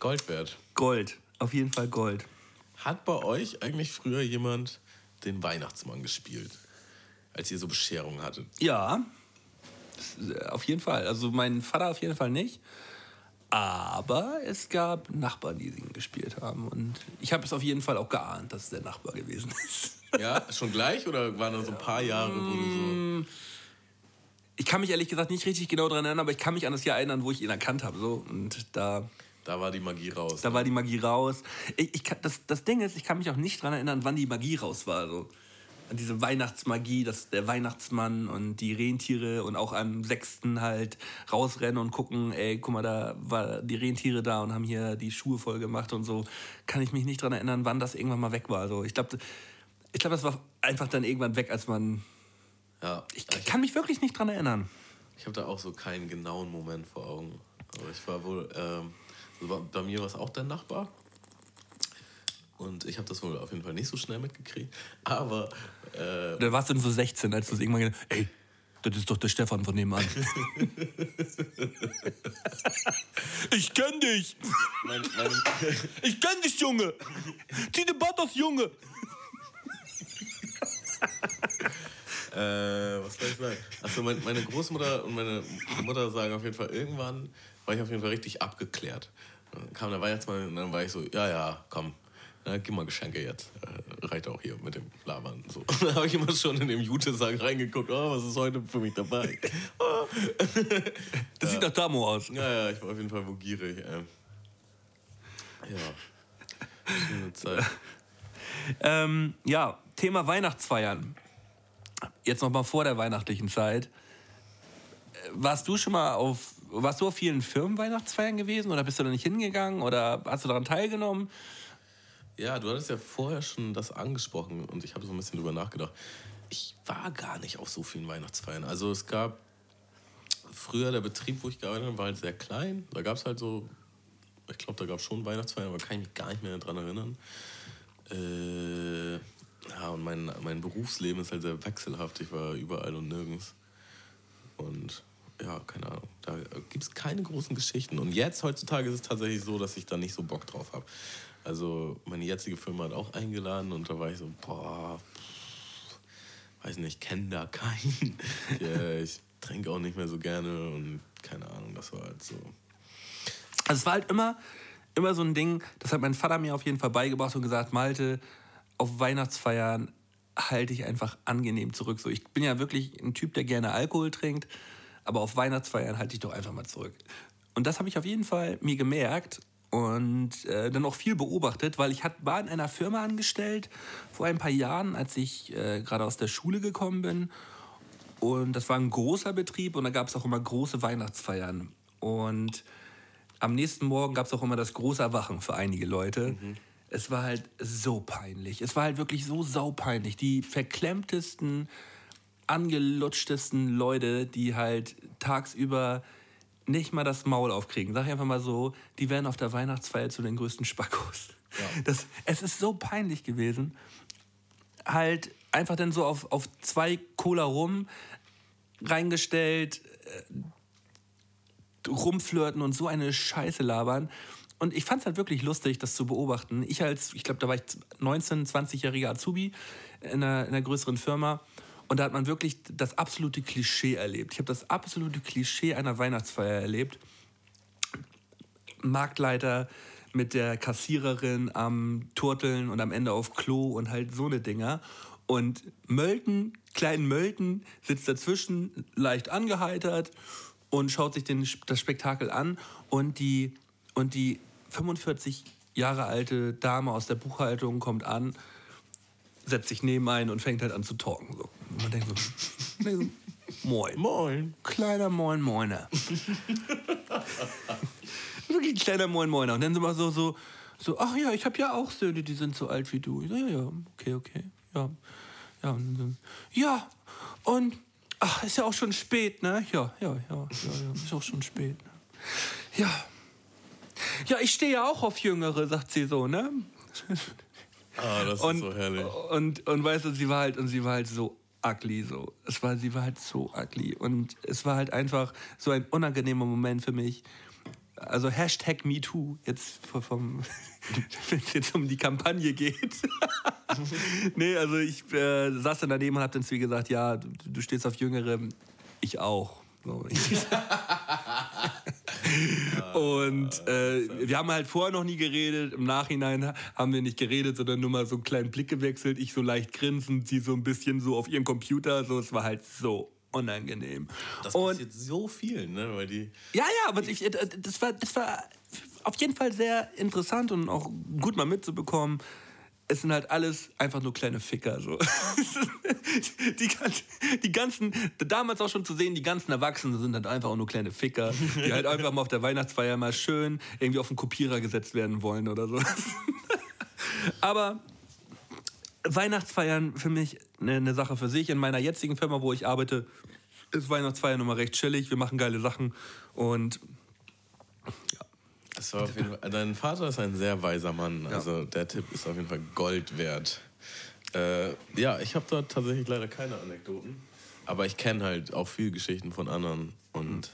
Gold wert. Gold. Auf jeden Fall Gold. Hat bei euch eigentlich früher jemand den Weihnachtsmann gespielt? Als ihr so Bescherung hattet? Ja, äh, auf jeden Fall. Also mein Vater auf jeden Fall nicht. Aber es gab Nachbarn, die ihn gespielt haben. Und ich habe es auf jeden Fall auch geahnt, dass es der Nachbar gewesen ist. Ja, schon gleich oder waren da so ein paar Jahre, wo du so. Ich kann mich ehrlich gesagt nicht richtig genau daran erinnern, aber ich kann mich an das Jahr erinnern, wo ich ihn erkannt habe. So. Und da, Da war die Magie raus. da war die Magie raus. Ich, ich das, das Ding ist, ich kann mich auch nicht daran erinnern, wann die Magie raus war. So. Diese Weihnachtsmagie, dass der Weihnachtsmann und die Rentiere und auch am 6. halt rausrennen und gucken, ey, guck mal, da war die Rentiere da und haben hier die Schuhe voll gemacht und so. Kann ich mich nicht daran erinnern, wann das irgendwann mal weg war. Also ich glaube, ich glaub, das war einfach dann irgendwann weg, als man. ja, Ich ich, kann mich wirklich nicht dran erinnern. ich habe da auch so keinen genauen Moment vor Augen. Aber ich war wohl. Ähm, also bei- bei mir war es auch der Nachbar. Und ich habe das wohl auf jeden Fall nicht so schnell mitgekriegt. Aber äh, Da warst du dann so 16, als du es irgendwann gedacht ey, das ist doch der Stefan von nebenan. ich kenn dich! mein, mein, Ich kenn dich, Junge! Zieh den Bart aus, Junge! Äh, was soll ich sagen? Achso, mein, meine Großmutter und meine Mutter sagen auf jeden Fall, irgendwann war ich auf jeden Fall richtig abgeklärt. Dann kam der Weihnachtsmann und dann war ich so, ja, ja, komm, na, gib mal Geschenke jetzt. Äh, reicht auch hier mit dem Labern. So. Dann habe ich immer schon in den Jutesack reingeguckt, oh, was ist heute für mich dabei? Oh. Das sieht nach Damo aus. Ja, ja, ich war auf jeden Fall wogierig. Ähm. Ja. Schöne Zeit. Ähm, ja, Thema Weihnachtsfeiern. Jetzt noch mal vor der weihnachtlichen Zeit. Äh, Warst du schon mal auf, warst du auf vielen Firmenweihnachtsfeiern gewesen oder bist du da nicht hingegangen oder hast du daran teilgenommen? Ja, du hattest ja vorher schon das angesprochen und ich habe so ein bisschen drüber nachgedacht. Ich war gar nicht auf so vielen Weihnachtsfeiern. Also es gab früher der Betrieb, wo ich gearbeitet habe, war halt sehr klein. Da gab es halt so, ich glaube, da gab es schon Weihnachtsfeiern, aber kann ich mich gar nicht mehr daran erinnern. Äh, ja, und mein, mein Berufsleben ist halt sehr wechselhaft. Ich war überall und nirgends. Und ja, keine Ahnung. Da gibt es keine großen Geschichten. Und jetzt, heutzutage, ist es tatsächlich so, dass ich da nicht so Bock drauf habe. Also, meine jetzige Firma hat auch eingeladen und da war ich so, boah, pff, weiß nicht, kenne da keinen. ja, ich trinke auch nicht mehr so gerne und keine Ahnung, das war halt so. Also es war halt immer, immer so ein Ding, das hat mein Vater mir auf jeden Fall beigebracht und gesagt, Malte, auf Weihnachtsfeiern halte ich einfach angenehm zurück. So, ich bin ja wirklich ein Typ, der gerne Alkohol trinkt, aber auf Weihnachtsfeiern halte ich doch einfach mal zurück. Und das habe ich auf jeden Fall mir gemerkt und äh, dann auch viel beobachtet, weil ich hat, war in einer Firma angestellt vor ein paar Jahren, als ich äh, gerade aus der Schule gekommen bin. Und das war ein großer Betrieb und da gab es auch immer große Weihnachtsfeiern. Und am nächsten Morgen gab es auch immer das große Erwachen für einige Leute. Es war halt so peinlich. Es war halt wirklich so saupeinlich. Die verklemmtesten, angelutschtesten Leute, die halt tagsüber nicht mal das Maul aufkriegen. Sag ich einfach mal so, die werden auf der Weihnachtsfeier zu den größten Spackos. Das, es ist so peinlich gewesen. halt einfach dann so auf, auf zwei Cola rum reingestellt, äh, rumflirten und so eine Scheiße labern. Und ich fand es halt wirklich lustig, das zu beobachten. Ich als, ich glaube, da war ich 19, 20-jähriger Azubi in einer, in einer größeren Firma. Und da hat man wirklich das absolute Klischee erlebt. Ich habe das absolute Klischee einer Weihnachtsfeier erlebt. Marktleiter mit der Kassiererin am Turteln und am Ende auf Klo und halt so eine Dinger. Und Mölten, kleinen Mölten, sitzt dazwischen, leicht angeheitert und schaut sich den, das Spektakel an. Und die, und die 45 Jahre alte Dame aus der Buchhaltung kommt an, setzt sich neben einen und fängt halt an zu talken. So. Und man denkt so, moin. Moin. Kleiner Moin Moiner. Wirklich ein kleiner Moin Moiner. Und dann sind wir so, so, so ach ja, ich habe ja auch Söhne, die sind so alt wie du. So, ja, ja, okay, okay. Ja, ja, und, dann, ja. und ach, ist ja auch schon spät, ne? Ja, ja, ja, ja, ja ist auch schon spät. Ne? Ja. Ja, ich stehe ja auch auf Jüngere, sagt sie so, ne? Ah, das und, ist so herrlich. Und, und weißt du, sie war halt, und sie war halt so ugly so. Es war, sie war halt so ugly. Und es war halt einfach so ein unangenehmer Moment für mich. Also Hashtag MeToo, jetzt vom, wenn es jetzt um die Kampagne geht. nee, also ich äh, saß dann daneben und hab dann zu ihr gesagt, ja, du, du stehst auf Jüngere, ich auch. So, ich- und äh, wir haben halt vorher noch nie geredet. Im Nachhinein haben wir nicht geredet, sondern nur mal so einen kleinen Blick gewechselt. Ich so leicht grinsend, sie so ein bisschen so auf ihren Computer. So, es war halt so unangenehm. Das und passiert so viel, ne? Weil die. ja, ja, aber ich, äh, das, war, das war auf jeden Fall sehr interessant und auch gut mal mitzubekommen. Es sind halt alles einfach nur kleine Ficker. So. die, die ganzen, damals auch schon zu sehen, die ganzen Erwachsenen sind halt einfach auch nur kleine Ficker, die halt einfach mal auf der Weihnachtsfeier mal schön irgendwie auf den Kopierer gesetzt werden wollen oder so. Aber Weihnachtsfeiern für mich eine, eine Sache für sich. In meiner jetzigen Firma, wo ich arbeite, ist Weihnachtsfeiern immer recht chillig. Wir machen geile Sachen und Das war auf jeden Fall, dein Vater ist ein sehr weiser Mann. Also der Tipp ist auf jeden Fall Gold wert. Äh, ja, ich habe da tatsächlich leider keine Anekdoten. Aber ich kenne halt auch viel Geschichten von anderen. Und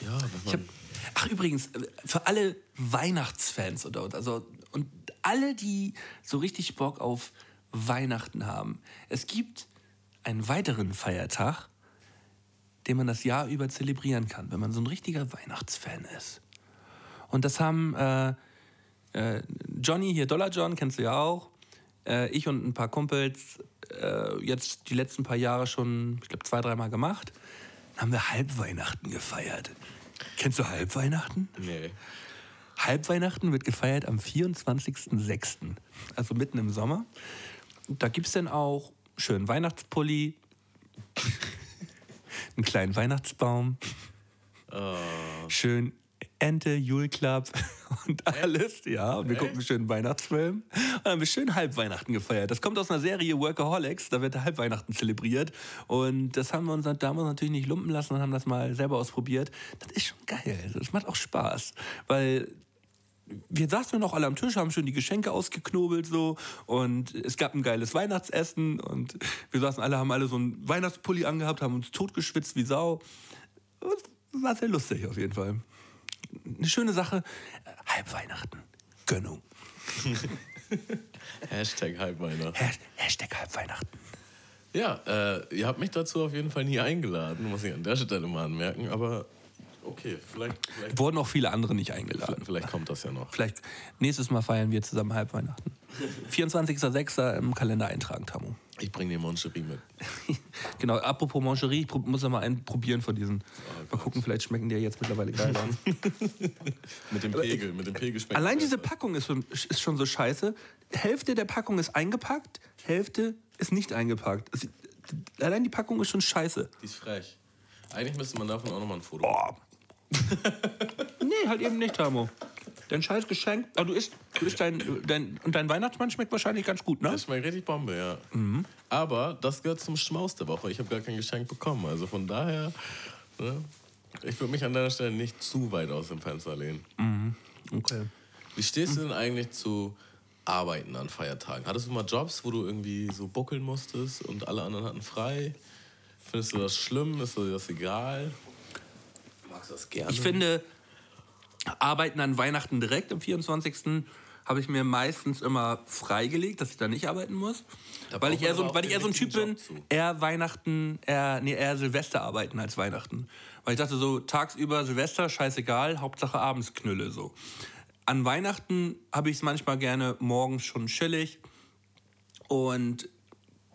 ja, wenn man, ach übrigens, äh, für alle Weihnachtsfans oder und also und alle, die so richtig Bock auf Weihnachten haben, es gibt einen weiteren Feiertag, den man das Jahr über zelebrieren kann, wenn man so ein richtiger Weihnachtsfan ist. Und das haben äh, äh, Johnny hier, Dollar John, kennst du ja auch, äh, ich und ein paar Kumpels äh, jetzt die letzten paar Jahre schon, ich glaube, zwei, dreimal gemacht. Dann haben wir Halbweihnachten gefeiert. Kennst du Halbweihnachten? nee. Halbweihnachten wird gefeiert am 24.06., also mitten im Sommer. Da gibt es dann auch schönen Weihnachtspulli, einen kleinen Weihnachtsbaum, schön Ente, Julklapp und alles. Ja, und wir gucken einen schönen Weihnachtsfilm. Und dann haben wir schön Halbweihnachten gefeiert. Das kommt aus einer Serie Workaholics, da wird Halbweihnachten zelebriert. Und das haben wir uns damals natürlich nicht lumpen lassen und haben das mal selber ausprobiert. Das ist schon geil. Also, Das macht auch Spaß. Weil wir saßen noch alle am Tisch, haben schon die Geschenke ausgeknobelt so und es gab ein geiles Weihnachtsessen und wir saßen alle, haben alle so einen Weihnachtspulli angehabt, haben uns totgeschwitzt wie Sau. Und War sehr lustig auf jeden Fall. Eine schöne Sache. Äh, Halbweihnachten. Gönnung. Hashtag Halbweihnachten. Has- Hashtag Halbweihnachten. Ja, äh, ihr habt mich dazu auf jeden Fall nie eingeladen, muss ich an der Stelle mal anmerken. Aber okay, vielleicht, vielleicht, Wurden auch viele andere nicht eingeladen. vielleicht kommt das ja noch. Vielleicht nächstes Mal feiern wir zusammen Halbweihnachten. 24.06. im Kalender eintragen, Tamu. Ich bringe die Moncherie mit. Genau, apropos Mangerie, ich muss ja mal einen probieren von diesen. Mal gucken, vielleicht schmecken die ja jetzt mittlerweile geil an. Mit dem Pegel, mit dem Pegel schmeckt Allein diese Packung ist, schon- ist schon so scheiße. Hälfte der Packung ist eingepackt, Hälfte ist nicht eingepackt. Es- allein die Packung ist schon scheiße. Die ist frech. Eigentlich müsste man davon auch nochmal ein Foto Boah. nee, halt eben nicht, Tamo. Dein scheiß Geschenk. Aber du isst, du isst dein, dein. Und dein Weihnachtsmann schmeckt wahrscheinlich ganz gut, ne? Das schmeckt richtig Bombe, ja. Mhm. Aber das gehört zum Schmaus der Woche. Ich habe gar kein Geschenk bekommen. Also von daher, ne, ich würde mich an deiner Stelle nicht zu weit aus dem Fenster lehnen. Okay. Wie stehst du denn eigentlich zu Arbeiten an Feiertagen. Hattest du mal Jobs, wo du irgendwie so buckeln musstest und alle anderen hatten frei? Findest du das schlimm? Ist dir das egal? Magst du das gerne? Ich finde, Arbeiten an Weihnachten direkt am 24. habe ich mir meistens immer freigelegt, dass ich da nicht arbeiten muss. Da weil ich, eher so, weil ich eher so ein Typ bin, zu. eher Weihnachten, eher, nee, eher Silvester arbeiten als Weihnachten. Weil ich dachte so, tagsüber Silvester, scheißegal, Hauptsache abends Knülle so. An Weihnachten habe ich es manchmal gerne morgens schon chillig und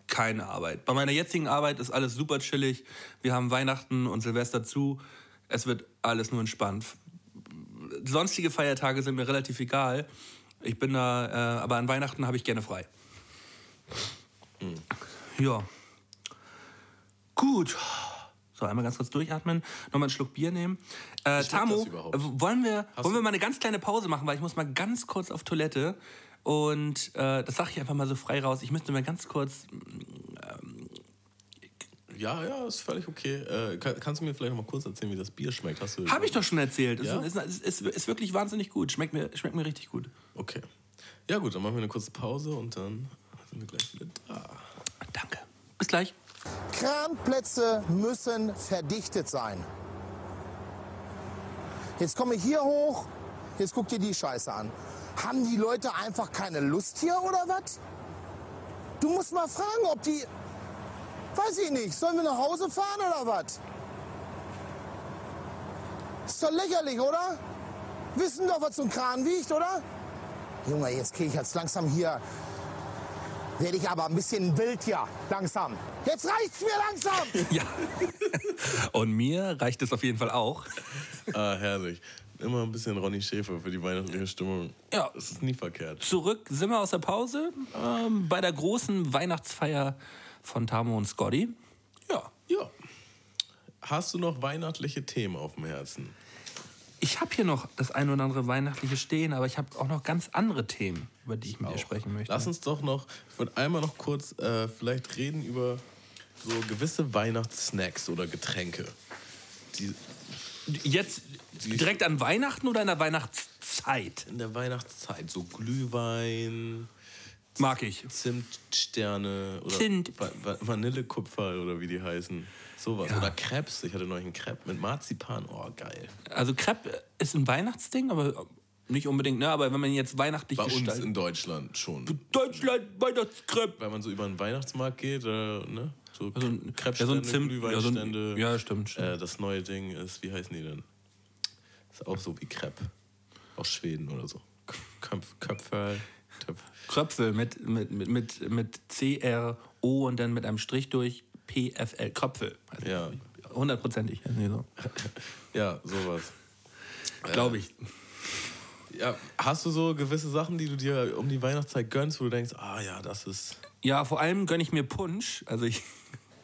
keine Arbeit. Bei meiner jetzigen Arbeit ist alles super chillig. Wir haben Weihnachten und Silvester zu. Es wird alles nur entspannt. Sonstige Feiertage sind mir relativ egal. Ich bin da, äh, aber an Weihnachten habe ich gerne frei. Ja. Gut. So, einmal ganz kurz durchatmen, nochmal einen Schluck Bier nehmen. Äh, Tamo, wollen, wir, Hast wollen wir mal eine ganz kleine Pause machen, weil ich muss mal ganz kurz auf Toilette. Und äh, das sage ich einfach mal so frei raus. Ich müsste mal ganz kurz. Ja, ja, ist völlig okay. Äh, kann, kannst du mir vielleicht noch mal kurz erzählen, wie das Bier schmeckt? Hast du Habe ich doch schon erzählt. Ja? Es ist, ist, ist, ist wirklich wahnsinnig gut. Schmeckt mir, schmeckt mir richtig gut. Okay. Ja gut, dann machen wir eine kurze Pause und dann sind wir gleich wieder da. Danke. Bis gleich. Kranplätze müssen verdichtet sein. Jetzt komme ich hier hoch, jetzt guck dir die Scheiße an. Haben die Leute einfach keine Lust hier oder was? Du musst mal fragen, ob die. Weiß ich nicht, sollen wir nach Hause fahren oder was? Ist doch lächerlich, oder? Wissen doch, was so ein Kran wiegt, oder? Junge, jetzt kriege ich jetzt langsam hier. Werde ich aber ein bisschen wild hier, langsam. Jetzt reicht's mir langsam! Ja. Und mir reicht es auf jeden Fall auch. Ah, herrlich. Immer ein bisschen Ronny Schäfer für die weihnachtliche Stimmung. Ja. Das ist nie verkehrt. Zurück sind wir aus der Pause ähm, bei der großen Weihnachtsfeier von Tamo und Scotty. Ja. Ja. Hast du noch weihnachtliche Themen auf dem Herzen? Ich habe hier noch das ein oder andere Weihnachtliche stehen, aber ich habe auch noch ganz andere Themen, über die ich mit dir Auch. sprechen möchte. Lass uns doch noch, ich würde einmal noch kurz äh, vielleicht reden über so gewisse Weihnachtssnacks oder Getränke. Die Jetzt direkt an Weihnachten oder in der Weihnachtszeit? in der Weihnachtszeit, so Glühwein, Mag ich. Zimtsterne oder Zimt. Va Va Vanillekupfer oder wie die heißen. Sowas. Oder Crepes. Ich hatte neulich einen Crepe mit Marzipan. Oh, geil. Also Crepe ist ein Weihnachtsding, aber nicht unbedingt, ne? Aber wenn man jetzt weihnachtlich Bei uns in Deutschland schon. Deutschland Weihnachtskrepe. Wenn man so über den Weihnachtsmarkt geht, äh, ne? So Also ein- Crepestände, ja, so ein Zimt- ja, so ein- Glühweinstände. ja, stimmt, stimmt. Äh, das neue Ding ist, wie heißen die denn? Ist auch so wie Crepe. Aus Schweden oder so. Köpf, Köpferl. Kröpfel mit, mit, mit, mit, mit C-R-O und dann mit einem Strich durch P-F-L. Kröpfel. Also Ja. Hundertprozentig. Ja, sowas. Glaube ich. Ja, hast du so gewisse Sachen, die du dir um die Weihnachtszeit gönnst, wo du denkst, ah ja, das ist. Ja, vor allem gönne ich mir Punsch. Also ich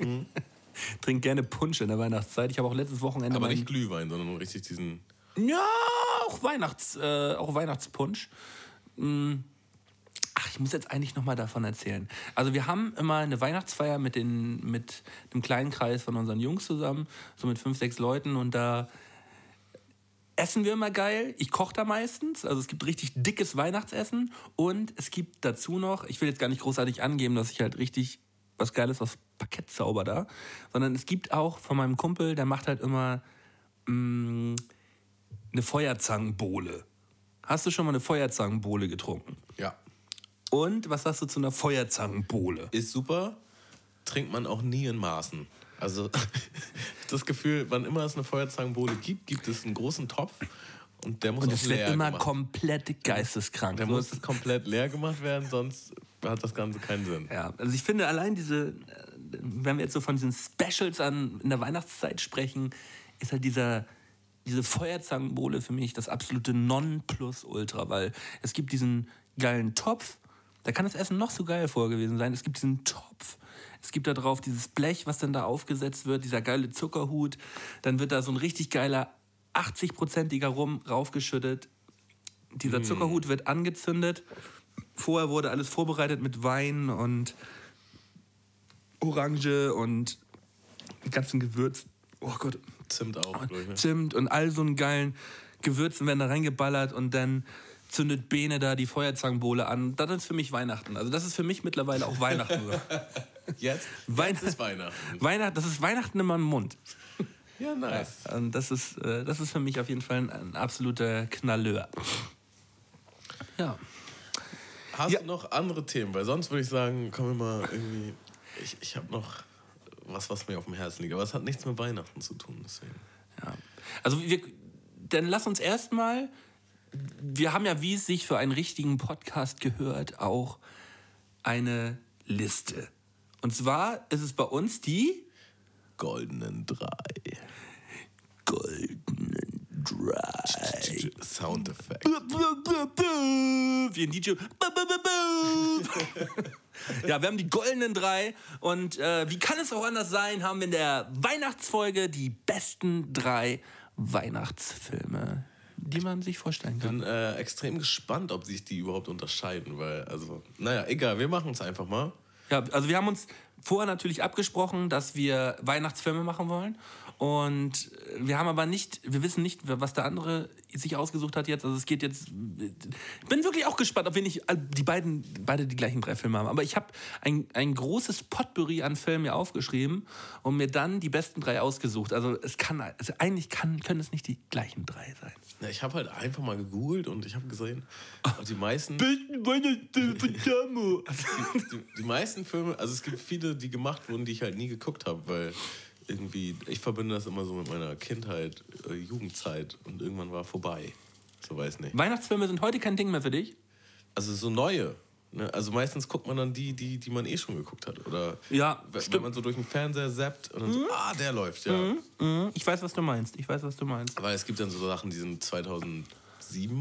Mhm. trinke gerne Punsch in der Weihnachtszeit. Ich habe auch letztes Wochenende Aber nicht Glühwein, sondern richtig diesen. Ja, auch, Weihnachts, äh, auch Weihnachtspunsch. Mm. Ach, ich muss jetzt eigentlich noch mal davon erzählen. Also wir haben immer eine Weihnachtsfeier mit, den, mit dem kleinen Kreis von unseren Jungs zusammen, so mit fünf, sechs Leuten und da essen wir immer geil. Ich koche da meistens. Also es gibt richtig dickes Weihnachtsessen und es gibt dazu noch, ich will jetzt gar nicht großartig angeben, dass ich halt richtig was Geiles aus Parkett zauber da, sondern es gibt auch von meinem Kumpel, der macht halt immer mm, eine Feuerzangenbowle. Hast du schon mal eine Feuerzangenbowle getrunken? Und was sagst du zu einer Feuerzangenbowle? Ist super, trinkt man auch nie in Maßen. Also das Gefühl, wann immer es eine Feuerzangenbowle gibt, gibt es einen großen Topf und der muss Und es wird immer gemacht. komplett geisteskrank. Der muss komplett leer gemacht werden, sonst hat das Ganze keinen Sinn. Ja, also ich finde allein diese, äh, wenn wir jetzt so von diesen Specials an in der Weihnachtszeit sprechen, ist halt dieser, diese Feuerzangenbowle für mich das absolute Nonplusultra, weil es gibt diesen geilen Topf, da kann das Essen noch so geil vorher gewesen sein, es gibt diesen Topf, es gibt da drauf dieses Blech, was dann da aufgesetzt wird, dieser geile Zuckerhut, dann wird da so ein richtig geiler 80-prozentiger Rum raufgeschüttet, dieser Zuckerhut wird angezündet. Vorher wurde alles vorbereitet mit Wein und Orange und ganzen Gewürz. Oh Gott. Zimt auch, ne? Zimt und all so einen geilen Gewürzen werden da reingeballert und dann zündet Bene da die Feuerzangenbowle an. Das ist für mich Weihnachten. Also das ist für mich mittlerweile auch Weihnachten. Jetzt, Weihn- jetzt ist Weihnachten. Weihnachten, das ist Weihnachten in meinem Mund. Ja, nice. Und das ist, äh, das ist für mich auf jeden Fall ein, ein absoluter Knalleur. Ja. Hast Ja. du noch andere Themen? Weil sonst würde ich sagen, kommen wir mal irgendwie. Ich, ich habe noch was, was mir auf dem Herzen liegt. Aber es hat nichts mit Weihnachten zu tun. Deswegen. Ja. Also wir, dann lass uns erstmal, wir haben ja, wie es sich für einen richtigen Podcast gehört, auch eine Liste. Und zwar ist es bei uns die Goldenen drei. goldenen Drei. Soundeffekt. Wie ein DJ. Ja, wir haben die goldenen drei und äh, wie kann es auch anders sein, haben wir in der Weihnachtsfolge die besten drei Weihnachtsfilme, die man sich vorstellen Ich kann. bin äh, extrem gespannt, ob sich die überhaupt unterscheiden. Weil, also, naja, egal, wir machen es einfach mal. Ja, also wir haben uns vorher natürlich abgesprochen, dass wir Weihnachtsfilme machen wollen. Und wir haben aber nicht, wir wissen nicht, was der andere sich ausgesucht hat jetzt. Also es geht jetzt. Ich bin wirklich auch gespannt, ob wir nicht die beiden, beide die gleichen drei Filme haben. Aber ich habe ein, ein großes Potpourri an Filmen mir aufgeschrieben und mir dann die besten drei ausgesucht. Also es kann, also eigentlich kann, können es nicht die gleichen drei sein. Ja, ich habe halt einfach mal gegoogelt und ich habe gesehen, die meisten, die, die meisten Filme, also es gibt viele, die gemacht wurden, die ich halt nie geguckt habe, weil irgendwie, ich verbinde das immer so mit meiner Kindheit, äh, Jugendzeit und irgendwann war vorbei. So weiß nicht. Weihnachtsfilme sind heute kein Ding mehr für dich. Also so neue. Ne? Also meistens guckt man dann die, die, die man eh schon geguckt hat. Oder Ja, wenn, stimmt. man so durch den Fernseher zappt und dann so, ah, der läuft, ja. Mhm, Ich weiß, was du meinst. Ich weiß, was du meinst. Weil es gibt dann so Sachen, die sind 2007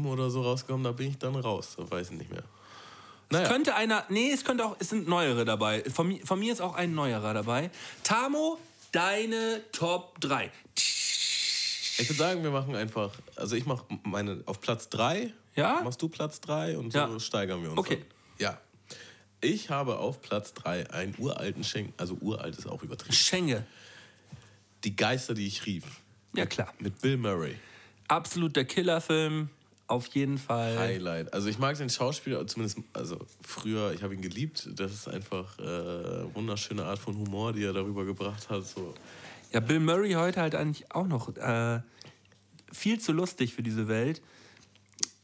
oder so rausgekommen, da bin ich dann raus. Da weiß ich nicht mehr. Naja, Könnte einer, nee, es könnte auch, es sind neuere dabei. Von, von mir ist auch ein neuerer dabei. Tamo, deine Top 3. ich würde sagen, wir machen einfach, also ich mache meine auf Platz 3. Ja? Machst du Platz 3 und so Ja. steigern wir uns. Okay. Dann. Ja. Ich habe auf Platz 3 einen uralten Schenk, also uralt ist auch übertrieben. Schenge. Die Geister, die ich rief. Ja, klar. Mit Bill Murray. Absoluter Killerfilm. Auf jeden Fall. Highlight. Also ich mag den Schauspieler, zumindest also früher, ich habe ihn geliebt. Das ist einfach äh, wunderschöne Art von Humor, die er darüber gebracht hat. So. Ja, Bill Murray heute halt eigentlich auch noch äh, viel zu lustig für diese Welt.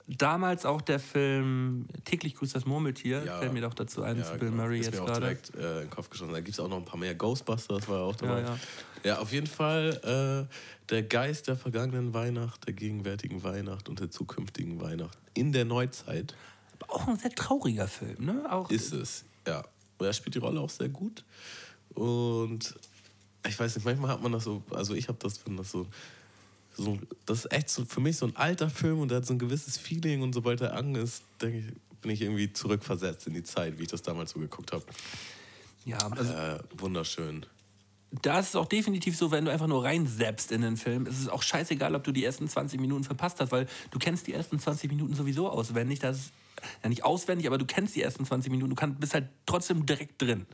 Damals auch der Film Täglich grüßt das Murmeltier, Ja. fällt mir doch dazu ein, zu Bill genau. Murray ist jetzt mir auch gerade. direkt äh, in den Kopf geschossen. Da gibt es auch noch ein paar mehr. Ghostbusters war ja auch dabei. Ja, Ja, auf jeden Fall äh, der Geist der vergangenen Weihnacht, der gegenwärtigen Weihnacht und der zukünftigen Weihnacht in der Neuzeit Aber auch ein sehr trauriger Film, ne? Auch ist es. Ja. Und er spielt die Rolle auch sehr gut. Und ich weiß nicht, manchmal hat man das so, also ich habe das, wenn das so, so, das ist echt so für mich so ein alter Film und der hat so ein gewisses Feeling und sobald er an ist, denke ich, bin ich irgendwie zurückversetzt in die Zeit, wie ich das damals so geguckt habe. ja, also Äh, wunderschön. da ist es auch definitiv so, wenn du einfach nur reinseppst in den Film, ist es auch scheißegal, ob du die ersten 20 Minuten verpasst hast, weil du kennst die ersten 20 Minuten sowieso auswendig. Das ist ja nicht auswendig, aber du kennst die ersten 20 Minuten. Du kannst, bist halt trotzdem direkt drin.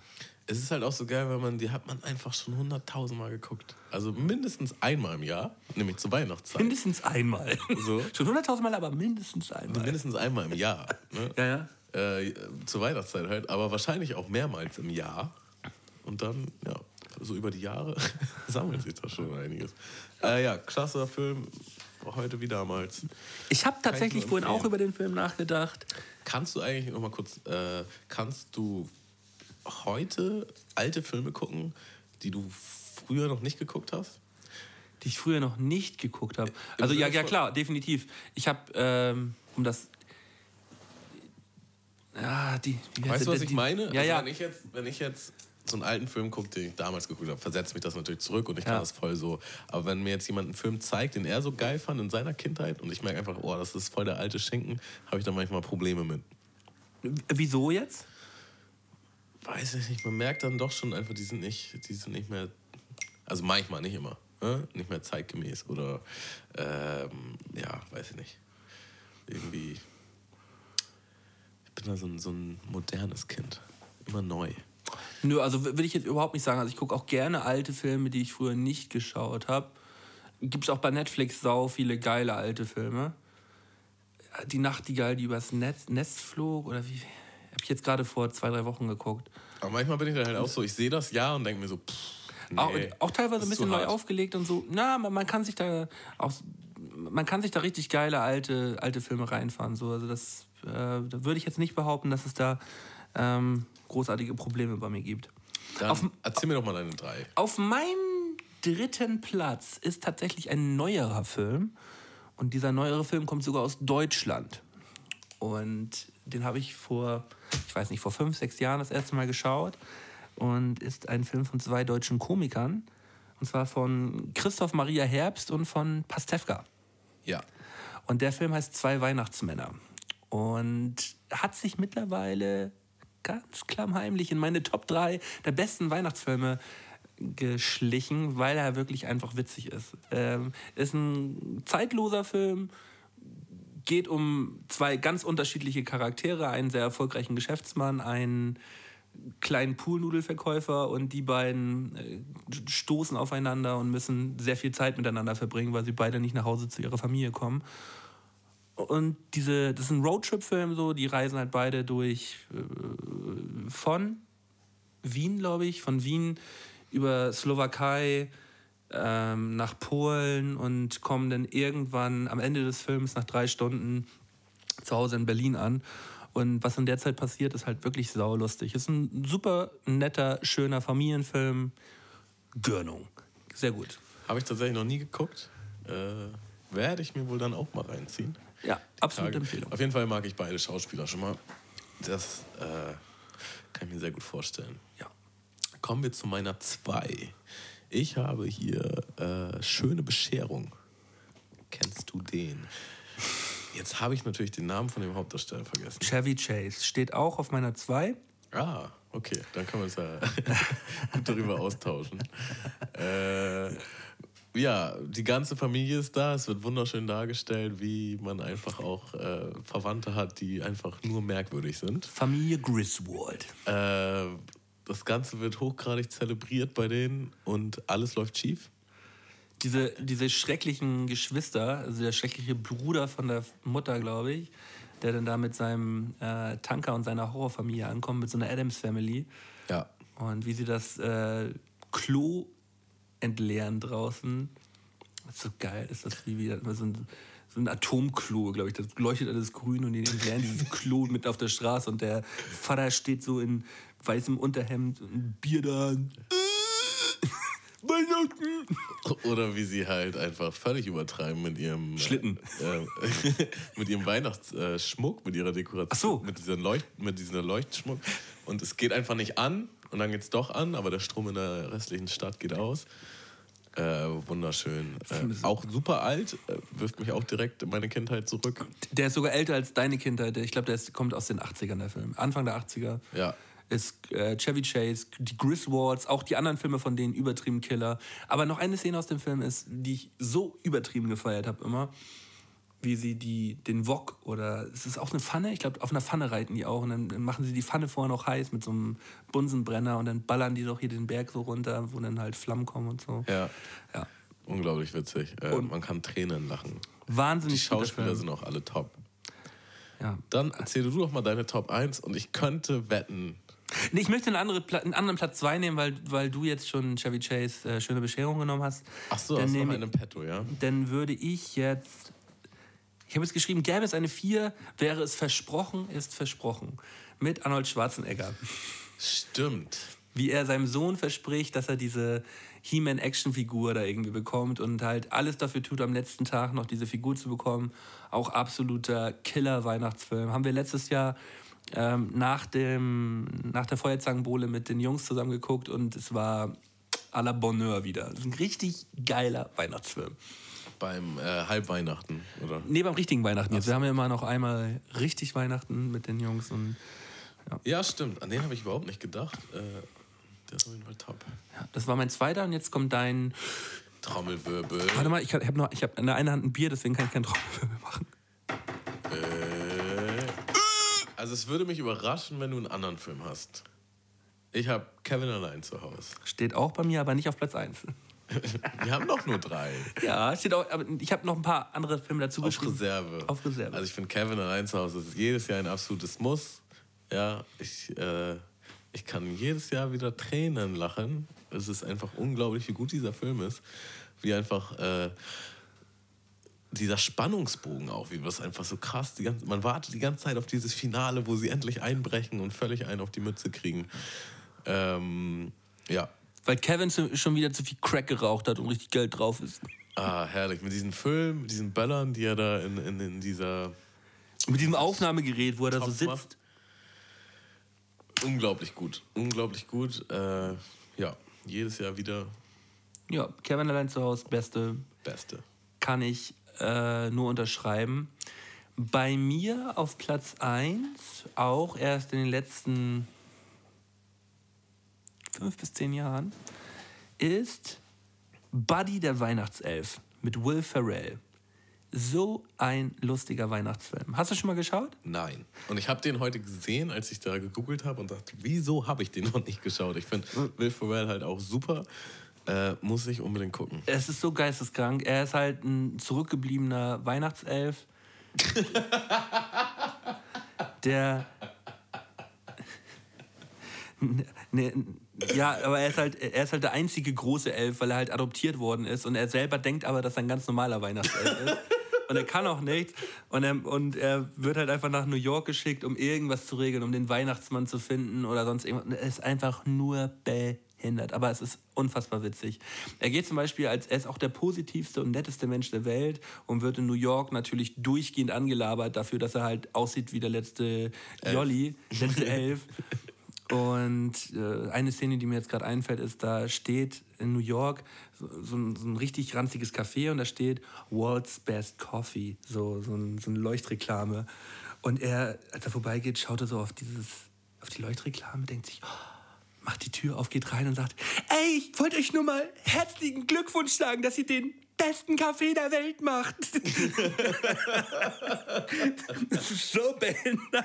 Es ist halt auch so geil, weil man, die hat man einfach schon hunderttausendmal geguckt. Also mindestens einmal im Jahr, nämlich zur Weihnachtszeit. Mindestens einmal. So. Schon 100.000 Mal, aber mindestens einmal. mindestens einmal im Jahr. Ne? Ja, ja. äh, zur Weihnachtszeit halt, aber wahrscheinlich auch mehrmals im Jahr. Und dann, ja, so über die Jahre sammelt sich da schon einiges. Äh, ja, klasse Film, heute wie damals. Ich habe tatsächlich vorhin auch über den Film nachgedacht. Kannst du eigentlich noch mal kurz, äh, kannst du heute alte Filme gucken, die du früher noch nicht geguckt hast? die ich früher noch nicht geguckt habe. Also ja, ja klar, definitiv. Ich habe, ähm, um das... Ja, die... Weißt du, was ich meine? Ja, also ja. Wenn ich jetzt, wenn ich jetzt so einen alten Film gucke, den ich damals geguckt habe, versetzt mich das natürlich zurück und ich kann Ja. das voll so. Aber wenn mir jetzt jemand einen Film zeigt, den er so geil fand in seiner Kindheit und ich merke einfach, oh, das ist voll der alte Schinken, habe ich da manchmal Probleme mit. Wieso jetzt? Weiß ich nicht, man merkt dann doch schon einfach, die sind nicht, die sind nicht mehr, also manchmal, nicht immer, ne? nicht mehr zeitgemäß oder, ähm, ja, weiß ich nicht. Irgendwie, ich bin da so ein, so ein modernes Kind, immer neu. Nö, also will ich jetzt überhaupt nicht sagen. Also ich gucke auch gerne alte Filme, die ich früher nicht geschaut habe. Gibt es auch bei Netflix sau viele geile alte Filme. die Nachtigall, die übers Netz, Nest flog, oder wie? Habe ich jetzt gerade vor zwei, drei Wochen geguckt. Aber manchmal bin ich dann halt auch so, ich sehe das ja und denke mir so, pff, nee, auch, auch teilweise ein bisschen neu hart. aufgelegt und so. Na, man, man kann sich da auch, man kann sich da richtig geile alte, alte Filme reinfahren. So. Also das, äh, da würde ich jetzt nicht behaupten, dass es da ähm, großartige Probleme bei mir gibt. Dann auf- erzähl mir doch mal deine drei. Auf meinem dritten Platz ist tatsächlich ein neuerer Film. Und dieser neuere Film kommt sogar aus Deutschland. Und den habe ich vor, ich weiß nicht, vor fünf, sechs Jahren das erste Mal geschaut. Und ist ein Film von zwei deutschen Komikern. Und zwar von Christoph Maria Herbst und von Pastewka. Ja. Und der Film heißt Zwei Weihnachtsmänner. Und hat sich mittlerweile ganz klammheimlich in meine Top 3 der besten Weihnachtsfilme geschlichen, weil er wirklich einfach witzig ist. Ähm, ist ein zeitloser Film, geht um zwei ganz unterschiedliche Charaktere, einen sehr erfolgreichen Geschäftsmann, einen kleinen Poolnudelverkäufer und die beiden äh, stoßen aufeinander und müssen sehr viel Zeit miteinander verbringen, weil sie beide nicht nach Hause zu ihrer Familie kommen. Und diese, das ist ein Roadtrip-Film, so, die reisen halt beide durch äh, von Wien, glaube ich, von Wien über Slowakei ähm, nach Polen und kommen dann irgendwann am Ende des Films nach drei Stunden zu Hause in Berlin an. Und was in der Zeit passiert, ist halt wirklich saulustig. Ist ein super netter, schöner Familienfilm. Gönnung. Sehr gut. Habe ich tatsächlich noch nie geguckt. Äh, werde ich mir wohl dann auch mal reinziehen. Ja, absolute Tage. Empfehlung. Auf jeden Fall mag ich beide Schauspieler schon mal. Das äh, kann ich mir sehr gut vorstellen. Ja. Kommen wir zu meiner zwei. Ich habe hier äh, Schöne Bescherung. Kennst du den? Jetzt habe ich natürlich den Namen von dem Hauptdarsteller vergessen. Chevy Chase steht auch auf meiner 2. Ah, okay. Dann können wir uns ja gut darüber austauschen. Äh, ja, die ganze Familie ist da. Es wird wunderschön dargestellt, wie man einfach auch äh, Verwandte hat, die einfach nur merkwürdig sind. Familie Griswold. Äh, das Ganze wird hochgradig zelebriert bei denen und alles läuft schief. Diese, diese schrecklichen Geschwister, also der schreckliche Bruder von der Mutter, glaube ich, der dann da mit seinem äh, Tanker und seiner Horrorfamilie ankommt, mit so einer Adams-Family. Ja. Und wie sie das äh, Klo entleeren draußen. Das ist so geil. Ist das wie wieder so ein, so ein Atomklo, glaube ich. Das leuchtet alles grün und die entleeren dieses Klo mit auf der Straße und der Vater steht so in weißem Unterhemd und ein Bier da. Weihnachten! Oder wie sie halt einfach völlig übertreiben mit ihrem Schlitten. Äh, äh, mit ihrem Weihnachtsschmuck, mit ihrer Dekoration, Ach so. mit, dieser Leucht, mit diesem Leuchtschmuck. Und es geht einfach nicht an und dann geht es doch an, aber der Strom in der restlichen Stadt geht aus. Äh, wunderschön. Äh, auch super alt, äh, wirft mich auch direkt in meine Kindheit zurück. Der ist sogar älter als deine Kindheit. Ich glaube, der ist, kommt aus den 80ern, der Film. Anfang der 80er. Ja. Ist äh, Chevy Chase, die Griswolds, auch die anderen Filme von denen übertrieben Killer. Aber noch eine Szene aus dem Film ist, die ich so übertrieben gefeiert habe immer, wie sie die, den Wok oder es ist auch eine Pfanne, ich glaube, auf einer Pfanne reiten die auch und dann, dann machen sie die Pfanne vorher noch heiß mit so einem Bunsenbrenner und dann ballern die doch hier den Berg so runter, wo dann halt Flammen kommen und so. Ja. Ja. Unglaublich witzig. Äh, Und- man kann Tränen lachen. Die Wahnsinnig guter Schauspieler sind auch alle top. Ja. Dann erzähl du doch mal deine Top 1 und ich könnte wetten. Nee, ich möchte einen, andere, Pla- einen anderen Platz 2 nehmen, weil, weil du jetzt schon Chevy Chase äh, schöne Bescherung genommen hast. Ach so, Dann hast du noch nehme- einen im Petto, ja? Dann würde ich jetzt. Ich habe jetzt geschrieben, gäbe es eine 4, wäre es versprochen, ist versprochen. Mit Arnold Schwarzenegger. Stimmt. Wie er seinem Sohn verspricht, dass er diese He-Man-Action-Figur da irgendwie bekommt und halt alles dafür tut, am letzten Tag noch diese Figur zu bekommen. Auch absoluter Killer-Weihnachtsfilm. Haben wir letztes Jahr ähm, nach, dem, nach der Feuerzangenbowle mit den Jungs zusammen geguckt und es war à la Bonheur wieder. Das ist ein richtig geiler Weihnachtsfilm. Beim äh, Halbweihnachten, oder? Nee, beim richtigen Weihnachten jetzt. Wir haben ja immer noch einmal richtig Weihnachten mit den Jungs und Ja, stimmt. An den habe ich überhaupt nicht gedacht. Äh, der ist auf jeden Fall top. ja, das war mein zweiter und jetzt kommt dein. Trommelwirbel. Warte mal, ich habe noch, ich habe in der einen Hand ein Bier, deswegen kann ich keinen Trommelwirbel machen. Äh, also es würde mich überraschen, wenn du einen anderen Film hast. Ich habe Kevin allein zu Hause. Steht auch bei mir, aber nicht auf Platz 1. Wir haben doch nur drei. Ja, steht auch, aber ich habe noch ein paar andere Filme dazu Auf geschrieben. Reserve. Auf Reserve. Also ich finde Kevin allein zu Hause ist jedes Jahr ein absolutes Muss. Ja, ich, äh, ich kann jedes Jahr wieder Tränen lachen. Es ist einfach unglaublich, wie gut dieser Film ist. Wie einfach äh, dieser Spannungsbogen auch, wie das einfach so krass, die ganze, man wartet die ganze Zeit auf dieses Finale, wo sie endlich einbrechen und völlig einen auf die Mütze kriegen. Ähm, ja, Weil Kevin schon wieder zu viel Crack geraucht hat und richtig Geld drauf ist. ah, herrlich. Mit diesen Filmen, mit diesen Böllern, die er da in, in, in dieser Mit diesem Aufnahmegerät, wo er da so sitzt. macht. Unglaublich gut. Unglaublich gut. Äh, ja, jedes Jahr wieder Ja, Kevin allein zu Hause, beste, Beste. kann ich äh, nur unterschreiben. Bei mir auf Platz 1, auch erst in den letzten fünf bis zehn Jahren, ist Buddy der Weihnachtself mit Will Ferrell. So ein lustiger Weihnachtsfilm. Hast du schon mal geschaut? Nein. Und ich habe den heute gesehen, als ich da gegoogelt habe und dachte, wieso habe ich den noch nicht geschaut? Ich finde Will Ferrell halt auch super. Äh, muss ich unbedingt gucken. Es ist so geisteskrank. Er ist halt ein zurückgebliebener Weihnachtself. der. Ne, ja, aber er ist, halt, er ist halt der einzige große Elf, weil er halt adoptiert worden ist. Und er selber denkt aber, dass er ein ganz normaler Weihnachtself ist. Und er kann auch nichts. Und er, und er wird halt einfach nach New York geschickt, um irgendwas zu regeln, um den Weihnachtsmann zu finden oder sonst irgendwas. Und er ist einfach nur behindert. Aber es ist unfassbar witzig. Er geht zum Beispiel als, er ist auch der positivste und netteste Mensch der Welt und wird in New York natürlich durchgehend angelabert dafür, dass er halt aussieht wie der letzte Jolly, letzte Elf. Und äh, eine Szene, die mir jetzt gerade einfällt, ist, da steht in New York so, so, ein, so ein richtig ranziges Café und da steht World's Best Coffee, so, so, ein, so eine Leuchtreklame. Und er, als er vorbeigeht, schaut er so auf, dieses, auf die Leuchtreklame, denkt sich, oh, macht die Tür auf, geht rein und sagt, ey, ich wollte euch nur mal herzlichen Glückwunsch sagen, dass ihr den besten Kaffee der Welt macht. das ist so behindert.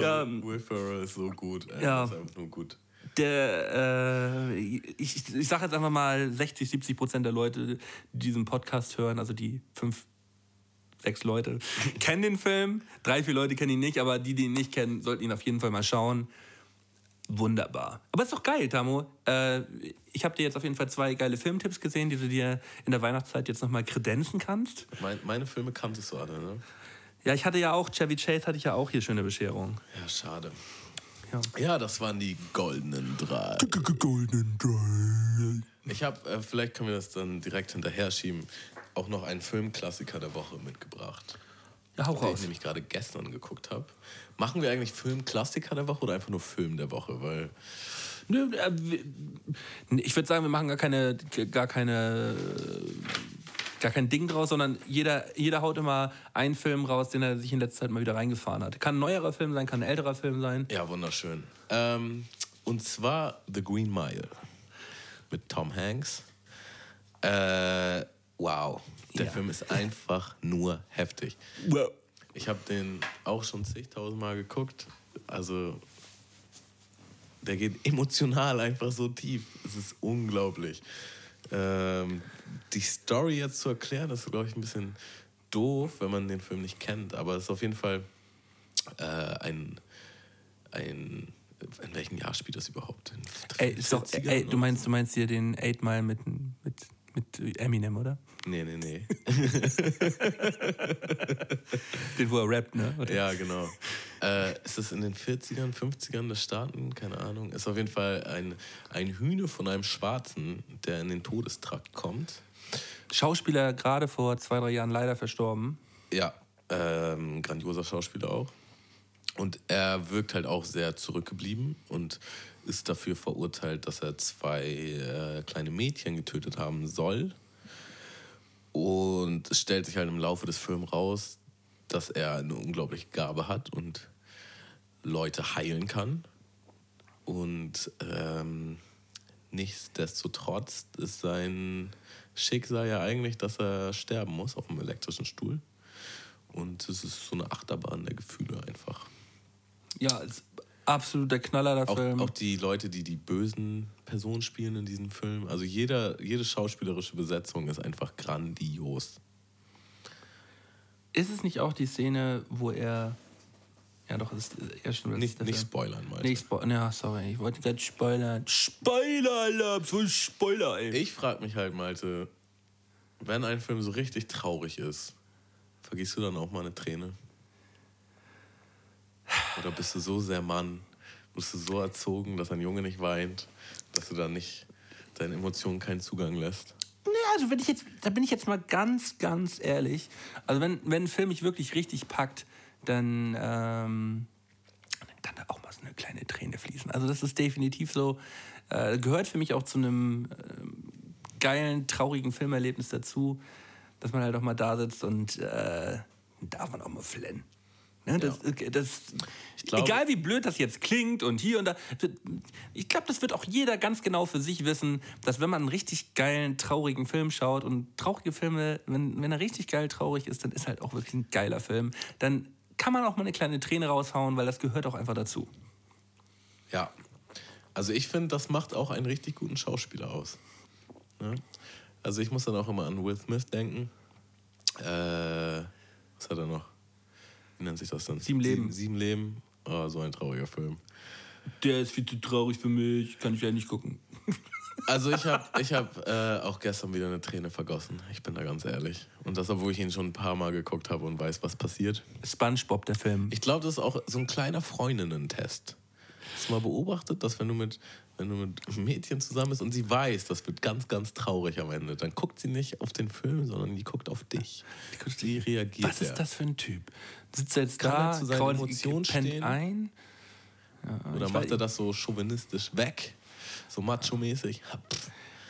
ja, Will Ferrell ist so gut. Ey. Ja. Ist einfach nur gut. der, äh, ich, ich sage jetzt einfach mal 60, 70 Prozent der Leute, die diesen Podcast hören, also die fünf, sechs Leute, kennen den Film. Drei, vier Leute kennen ihn nicht, aber die, die ihn nicht kennen, sollten ihn auf jeden Fall mal schauen. Wunderbar. Aber ist doch geil, Tamo. Äh, ich habe dir jetzt auf jeden Fall zwei geile Filmtipps gesehen, die du dir in der Weihnachtszeit jetzt nochmal kredenzen kannst. Mein, meine Filme kanntest du alle, ne? Ja, ich hatte ja auch, Chevy Chase hatte ich ja auch hier schöne Bescherung. Ja, schade. Ja. Ja, das waren die goldenen drei. Golden Drive. Ich habe, äh, vielleicht können wir das dann direkt hinterher schieben, auch noch einen Filmklassiker der Woche mitgebracht. Ja, hau Den ich raus. nämlich gerade gestern geguckt habe. Machen wir eigentlich Filmklassiker der Woche oder einfach nur Film der Woche? Weil Nö, äh, Ich würde sagen, wir machen gar keine, gar keine, gar kein Ding draus, sondern jeder, jeder haut immer einen Film raus, den er sich in letzter Zeit mal wieder reingefahren hat. Kann ein neuerer Film sein, kann ein älterer Film sein. Ja, wunderschön. Ähm, und zwar The Green Mile mit Tom Hanks. Äh, wow, der Ja. Film ist einfach nur heftig. Ich habe den auch schon zigtausendmal geguckt. Also, der geht emotional einfach so tief. Es ist unglaublich. Ähm, die Story jetzt zu erklären, ist, glaube ich, ein bisschen doof, wenn man den Film nicht kennt. Aber es ist auf jeden Fall äh, ein, ein. In welchem Jahr spielt das überhaupt? In Ey, ist doch, 40ern ey, du meinst, du meinst hier den 8 Mile mit, mit, mit Eminem, oder? Nee, nee, nee. Den, wo er rappt, ne? Oder? Ja, genau. Äh, ist es in den 40ern, 50ern des Staaten? Keine Ahnung. Ist auf jeden Fall ein, ein Hühne von einem Schwarzen, der in den Todestrakt kommt. Schauspieler gerade vor zwei, drei Jahren leider verstorben. Ja, ähm, grandioser Schauspieler auch. Und er wirkt halt auch sehr zurückgeblieben und ist dafür verurteilt, dass er zwei äh, kleine Mädchen getötet haben soll. Und es stellt sich halt im Laufe des Films raus, dass er eine unglaubliche Gabe hat und Leute heilen kann. Und ähm, nichtsdestotrotz ist sein Schicksal ja eigentlich, dass er sterben muss auf dem elektrischen Stuhl. Und es ist so eine Achterbahn der Gefühle einfach. Ja, Absoluter Knaller, der Auch, Film. auch die Leute, die die bösen Personen spielen in diesem Film. Also jeder, jede schauspielerische Besetzung ist einfach grandios. Ist es nicht auch die Szene, wo er. Ja, doch, ist ja schon Nicht, nicht spoilern, Malte. Nicht Spoiler. Ja, sorry, ich wollte gerade spoilern. Spoiler-Alarm, so ein Spoiler, ey. Ich frage mich halt, Malte, wenn ein Film so richtig traurig ist, vergisst du dann auch mal eine Träne? Oder bist du so sehr Mann, bist du so erzogen, dass ein Junge nicht weint, dass du dann nicht deinen Emotionen keinen Zugang lässt? Nee, also wenn ich jetzt, da bin ich jetzt mal ganz, ganz ehrlich. Also wenn, wenn ein Film mich wirklich richtig packt, dann ähm, kann da auch mal so eine kleine Träne fließen. Also das ist definitiv so, äh, gehört für mich auch zu einem ähm, geilen, traurigen Filmerlebnis dazu, dass man halt auch mal da sitzt und äh, darf man auch mal flennen. Ne, das, das, glaube- egal wie blöd das jetzt klingt und hier und da, ich glaube, das wird auch jeder ganz genau für sich wissen, dass wenn man einen richtig geilen, traurigen Film schaut und traurige Filme, wenn, wenn er richtig geil traurig ist, dann ist halt auch wirklich ein geiler Film. Dann kann man auch mal eine kleine Träne raushauen, weil das gehört auch einfach dazu. Ja. Also ich finde, das macht auch einen richtig guten Schauspieler aus. Ne? Also ich muss dann auch immer an Will Smith denken. Äh, was hat er noch? Wie nennt sich das denn? Sieben Leben. Sieben, sieben Leben. Oh, so ein trauriger Film. Der ist viel zu traurig für mich, kann ich ja nicht gucken. Also ich habe ich hab, äh, auch gestern wieder eine Träne vergossen. Ich bin da ganz ehrlich. Und das, obwohl ich ihn schon ein paar Mal geguckt habe und weiß, was passiert. SpongeBob, der Film. Ich glaube, das ist auch so ein kleiner Freundinnen-Test. Hast du mal beobachtet, dass wenn du mit wenn du mit einem Mädchen zusammen bist und sie weiß, das wird ganz, ganz traurig am Ende, dann guckt sie nicht auf den Film, sondern die guckt auf dich. Wie reagiert Was ist er? das für ein Typ? Sitzt er jetzt Kann er da, zu seinen krault- Emotionen pennt stehen? ein? Oder ich macht er das so chauvinistisch weg? So macho-mäßig?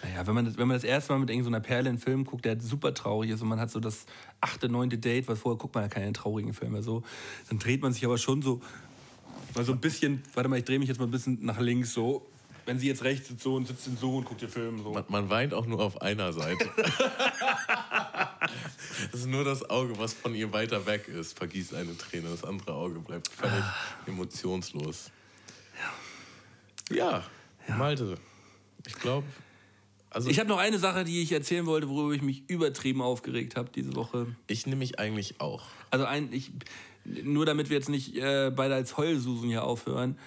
Naja, wenn man, das, wenn man das erste Mal mit irgendeiner Perle einen Film guckt, der super traurig ist und man hat so das achte, neunte Date, weil vorher guckt man ja keine traurigen Filme so, dann dreht man sich aber schon so, mal so ein bisschen, warte mal, ich drehe mich jetzt mal ein bisschen nach links so. Wenn sie jetzt rechts sitzt so und sitzt so und guckt den Film so. Man, man weint auch nur auf einer Seite. das ist nur das Auge, was von ihr weiter weg ist, vergießt eine Träne. Das andere Auge bleibt völlig emotionslos. Ja, Malte. Ich glaube, also Ich ich, habe noch eine Sache, die ich erzählen wollte, worüber ich mich übertrieben aufgeregt habe diese Woche. nehme mich eigentlich auch. Also ein, ich, nur damit wir jetzt nicht äh, beide als Heulsusen hier aufhören.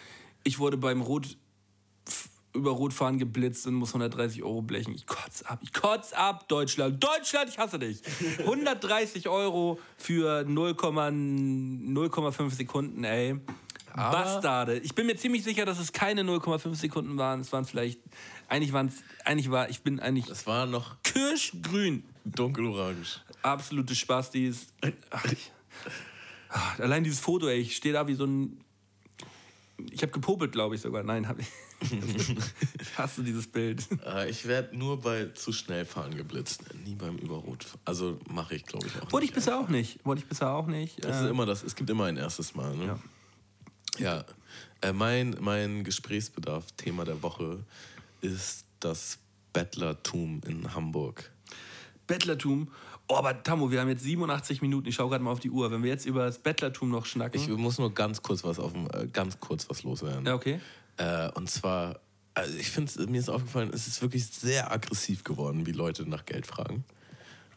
Ich wurde beim Rot über Rotfahren geblitzt und muss 130 Euro blechen. Ich kotz ab. Ich kotz ab, Deutschland. Deutschland, ich hasse dich. 130 Euro für 0,0 0,5 Sekunden, ey. Bastarde. Ich bin mir ziemlich sicher, dass es keine 0,5 Sekunden waren. Es waren vielleicht, eigentlich waren es, eigentlich war, ich bin eigentlich Es war noch kirschgrün. dunkelorange. Absolute Spastis. Ach, ich, ach, allein dieses Foto, ey, ich stehe da wie so ein. Ich habe gepopelt, glaube ich sogar. Nein, habe ich. ich hasse dieses Bild. Äh, ich werde nur bei zu schnell fahren geblitzt, nie beim Überrot. Also mache ich, glaube ich, auch Wollte ich bisher auch nicht. Wollte ich bisher auch nicht. Das Äh, ist immer das. Es gibt immer ein erstes Mal. Ne? Ja. Äh, mein, mein Gesprächsbedarf, Thema der Woche, ist das Bettlertum in Hamburg. Bettlertum. Oh, aber Tammo, wir haben jetzt 87 Minuten. Ich schaue gerade mal auf die Uhr. Wenn wir jetzt über das Bettlertum noch schnacken. Ich muss nur ganz kurz was auf dem, äh, ganz kurz was loswerden. ja, okay. Äh, und zwar, also ich finde, mir ist aufgefallen, es ist wirklich sehr aggressiv geworden, wie Leute nach Geld fragen.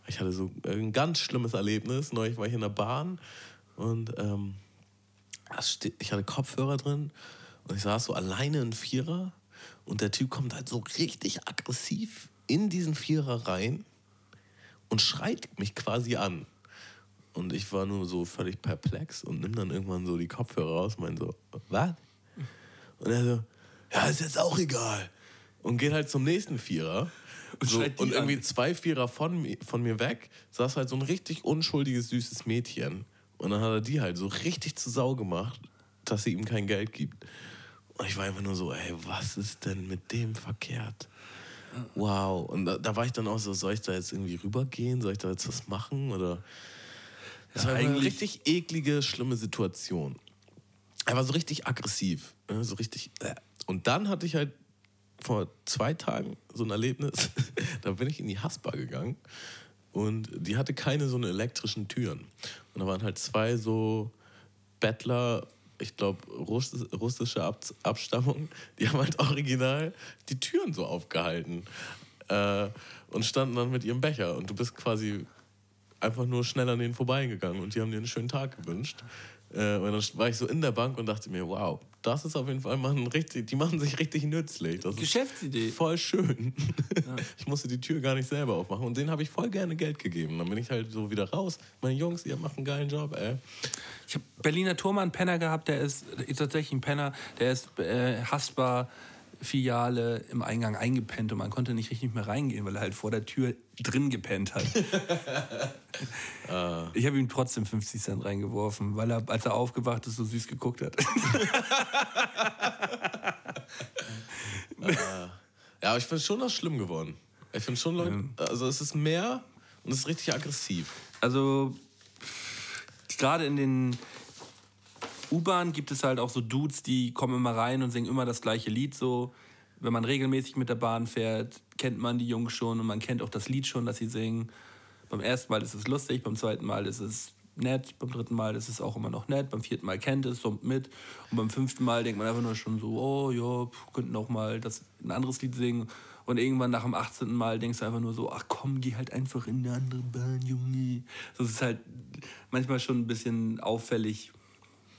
Ich hatte so ein ganz schlimmes Erlebnis. Neulich war ich in der Bahn und ähm, ich hatte Kopfhörer drin und ich saß so alleine in Vierer und der Typ kommt halt so richtig aggressiv in diesen Vierer rein und schreit mich quasi an. Und ich war nur so völlig perplex und nimm dann irgendwann so die Kopfhörer raus und mein so, was? Und er so, ja, ist jetzt auch egal. Und geht halt zum nächsten Vierer. Und, so, und irgendwie an. zwei Vierer von, von mir weg saß halt so ein richtig unschuldiges, süßes Mädchen. Und dann hat er die halt so richtig zu Sau gemacht, dass sie ihm kein Geld gibt. Und ich war einfach nur so, ey, was ist denn mit dem verkehrt? Wow. Und da, da war ich dann auch so, soll ich da jetzt irgendwie rübergehen? Soll ich da jetzt was machen? Oder. Das war eine richtig eklige, schlimme Situation. Er war so richtig aggressiv. ne, So richtig. äh. Und dann hatte ich halt vor zwei Tagen so ein Erlebnis. da bin ich in die Haspa gegangen und die hatte keine so eine elektrischen Türen. Und da waren halt zwei so Bettler ich glaube, russische Ab Abstammung, die haben halt original die Türen so aufgehalten äh, und standen dann mit ihrem Becher. Und du bist quasi einfach nur schnell an denen vorbeigegangen und die haben dir einen schönen Tag gewünscht. Äh, und dann war ich so in der Bank und dachte mir, wow, das ist auf jeden Fall machen richtig, die machen sich richtig nützlich. Das Geschäftsidee. voll schön. Ja. Ich musste die Tür gar nicht selber aufmachen und denen habe ich voll gerne Geld gegeben. Dann bin ich halt so wieder raus. Meine Jungs, ihr macht einen geilen Job, ey. Ich habe Berliner Turm einen Penner gehabt, der ist, ist tatsächlich ein Penner, der ist äh, hassbar Filiale im Eingang eingepennt und man konnte nicht richtig mehr reingehen, weil er halt vor der Tür drin gepennt hat. ah. Ich habe ihm trotzdem 50 Cent reingeworfen, weil er, als er aufgewacht ist, so süß geguckt hat. ah. Ja, aber ich finde schon das schlimm geworden. Ich finde schon, Leute, also es ist mehr und es ist richtig aggressiv. Also gerade in den U-Bahn gibt es halt auch so Dudes, die kommen immer rein und singen immer das gleiche Lied so. Wenn man regelmäßig mit der Bahn fährt, kennt man die Jungs schon und man kennt auch das Lied schon, das sie singen. Beim ersten Mal ist es lustig, beim zweiten Mal ist es nett, beim dritten Mal ist es auch immer noch nett, beim vierten Mal kennt es, summt mit und beim fünften Mal denkt man einfach nur schon so, oh ja, könnten auch mal das, ein anderes Lied singen und irgendwann nach dem 18. Mal denkst du einfach nur so, ach komm, geh halt einfach in eine andere Bahn, Junge. Das ist halt manchmal schon ein bisschen auffällig,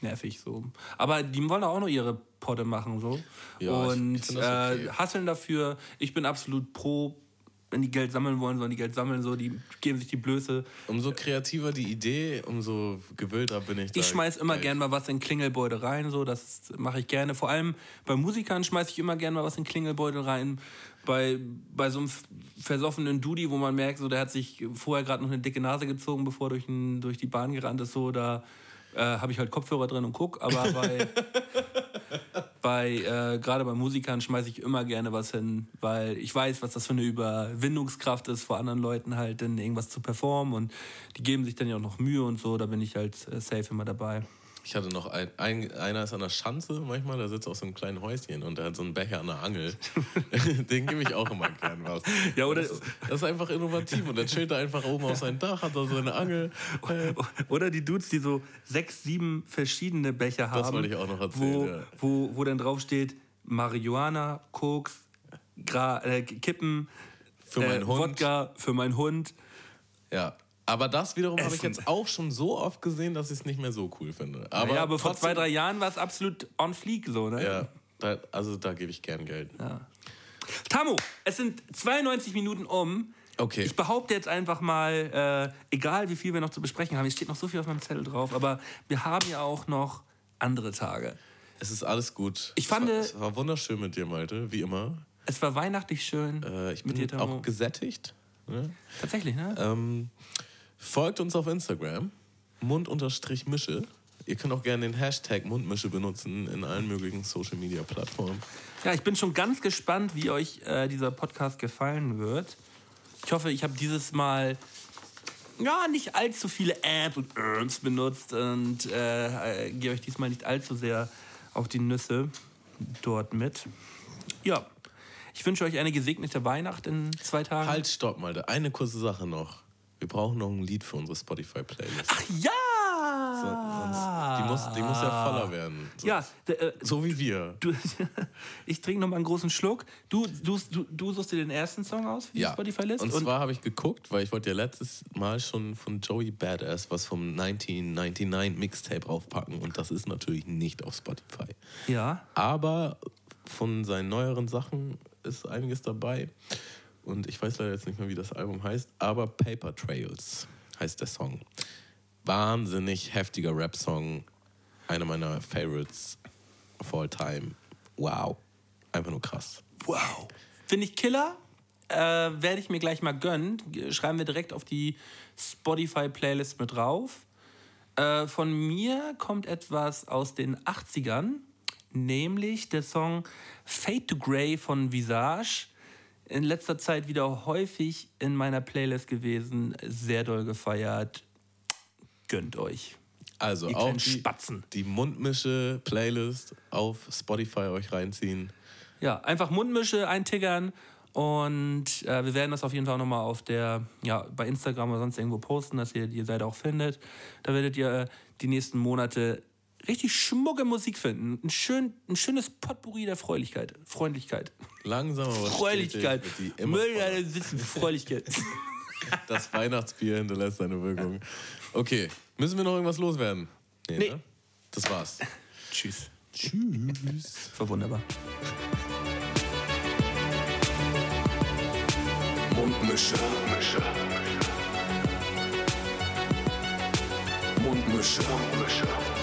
nervig so. Aber die wollen auch noch ihre Potte machen so. Ja, und ich, ich okay. äh, hasseln dafür. Ich bin absolut pro wenn die Geld sammeln wollen, sollen die Geld sammeln, so, die geben sich die Blöße. Umso kreativer die Idee, umso gewillter bin ich da. Ich schmeiß immer gern mal was in Klingelbeutel rein, so, das mache ich gerne. Vor allem bei Musikern schmeiße ich immer gern mal was in Klingelbeutel rein. Bei, bei so einem versoffenen Dudi, wo man merkt, so, der hat sich vorher gerade noch eine dicke Nase gezogen, bevor er durch, durch die Bahn gerannt ist, so, da äh, habe ich halt Kopfhörer drin und guck, aber bei, bei äh, gerade bei Musikern schmeiße ich immer gerne was hin, weil ich weiß, was das für eine Überwindungskraft ist, vor anderen Leuten halt dann irgendwas zu performen und die geben sich dann ja auch noch Mühe und so, da bin ich halt äh, safe immer dabei. Ich hatte noch ein, ein, einer ist an der Schanze manchmal, der sitzt auf so einem kleinen Häuschen und der hat so einen Becher an der Angel. Den gebe ich auch immer gern was. Ja, oder, das, ist, das ist einfach innovativ und dann chillt er einfach oben auf sein Dach, hat da so eine Angel. Oder die Dudes, die so sechs, sieben verschiedene Becher haben. Das wollte ich auch noch erzählen. Wo, ja. wo, wo dann drauf steht Marihuana, Koks, Gra äh, Kippen, für äh, Wodka für meinen Hund. Ja, aber das wiederum habe ich jetzt auch schon so oft gesehen, dass ich es nicht mehr so cool finde. Aber, ja, aber vor zwei, drei Jahren war es absolut on fleek so, ne? Ja, da, also da gebe ich gern Geld. Ja. Tamu, es sind 92 Minuten um. Okay. Ich behaupte jetzt einfach mal, äh, egal wie viel wir noch zu besprechen haben, es steht noch so viel auf meinem Zettel drauf, aber wir haben ja auch noch andere Tage. Es ist alles gut. Ich fand, es war, es war wunderschön mit dir, Malte, wie immer. Es war weihnachtlich schön. Äh, ich bin dir, auch gesättigt. Ne? Tatsächlich, ne? Ähm, Folgt uns auf Instagram, mund-mische. Ihr könnt auch gerne den Hashtag Mundmische benutzen in allen möglichen Social Media Plattformen. Ja, ich bin schon ganz gespannt, wie euch äh, dieser Podcast gefallen wird. Ich hoffe, ich habe dieses Mal ja, nicht allzu viele Apps und Erms benutzt und äh, äh, gehe euch diesmal nicht allzu sehr auf die Nüsse dort mit. Ja, ich wünsche euch eine gesegnete Weihnacht in zwei Tagen. Halt, stopp mal, eine kurze Sache noch. Wir brauchen noch ein Lied für unsere Spotify-Playlist. Ach ja! So, die, muss, die muss ja voller werden. So, ja, äh, so wie wir. Du, ich trinke noch mal einen großen Schluck. Du, du, du, du suchst dir den ersten Song aus für die ja. Spotify-List? Und, und zwar habe ich geguckt, weil ich wollte ja letztes Mal schon von Joey Badass was vom 1999 Mixtape aufpacken. Und das ist natürlich nicht auf Spotify. Ja. Aber von seinen neueren Sachen ist einiges dabei. Und ich weiß leider jetzt nicht mehr, wie das Album heißt, aber Paper Trails heißt der Song. Wahnsinnig heftiger Rap-Song. Einer meiner Favorites of all time. Wow. Einfach nur krass. Wow. Finde ich Killer. Äh, Werde ich mir gleich mal gönnen. Schreiben wir direkt auf die Spotify-Playlist mit drauf. Äh, von mir kommt etwas aus den 80ern, nämlich der Song Fade to Grey von Visage in letzter Zeit wieder häufig in meiner Playlist gewesen, sehr doll gefeiert. Gönnt euch. Also Ihr auch die, Spatzen. die Mundmische Playlist auf Spotify euch reinziehen. Ja, einfach Mundmische eintiggern und äh, wir werden das auf jeden Fall nochmal auf der, ja, bei Instagram oder sonst irgendwo posten, dass ihr die Seite auch findet. Da werdet ihr äh, die nächsten Monate richtig schmucke Musik finden. Ein, schön, ein schönes Potpourri der Fröhlichkeit. Freundlichkeit. Langsam aber voller. alle sitzen. Freundlichkeit. Das Weihnachtsbier hinterlässt seine Wirkung. Okay, müssen wir noch irgendwas loswerden? Nee. Ne? Das war's. Tschüss. Tschüss. War wunderbar. Mundmische. Mundmische. Mundmische. Tamo.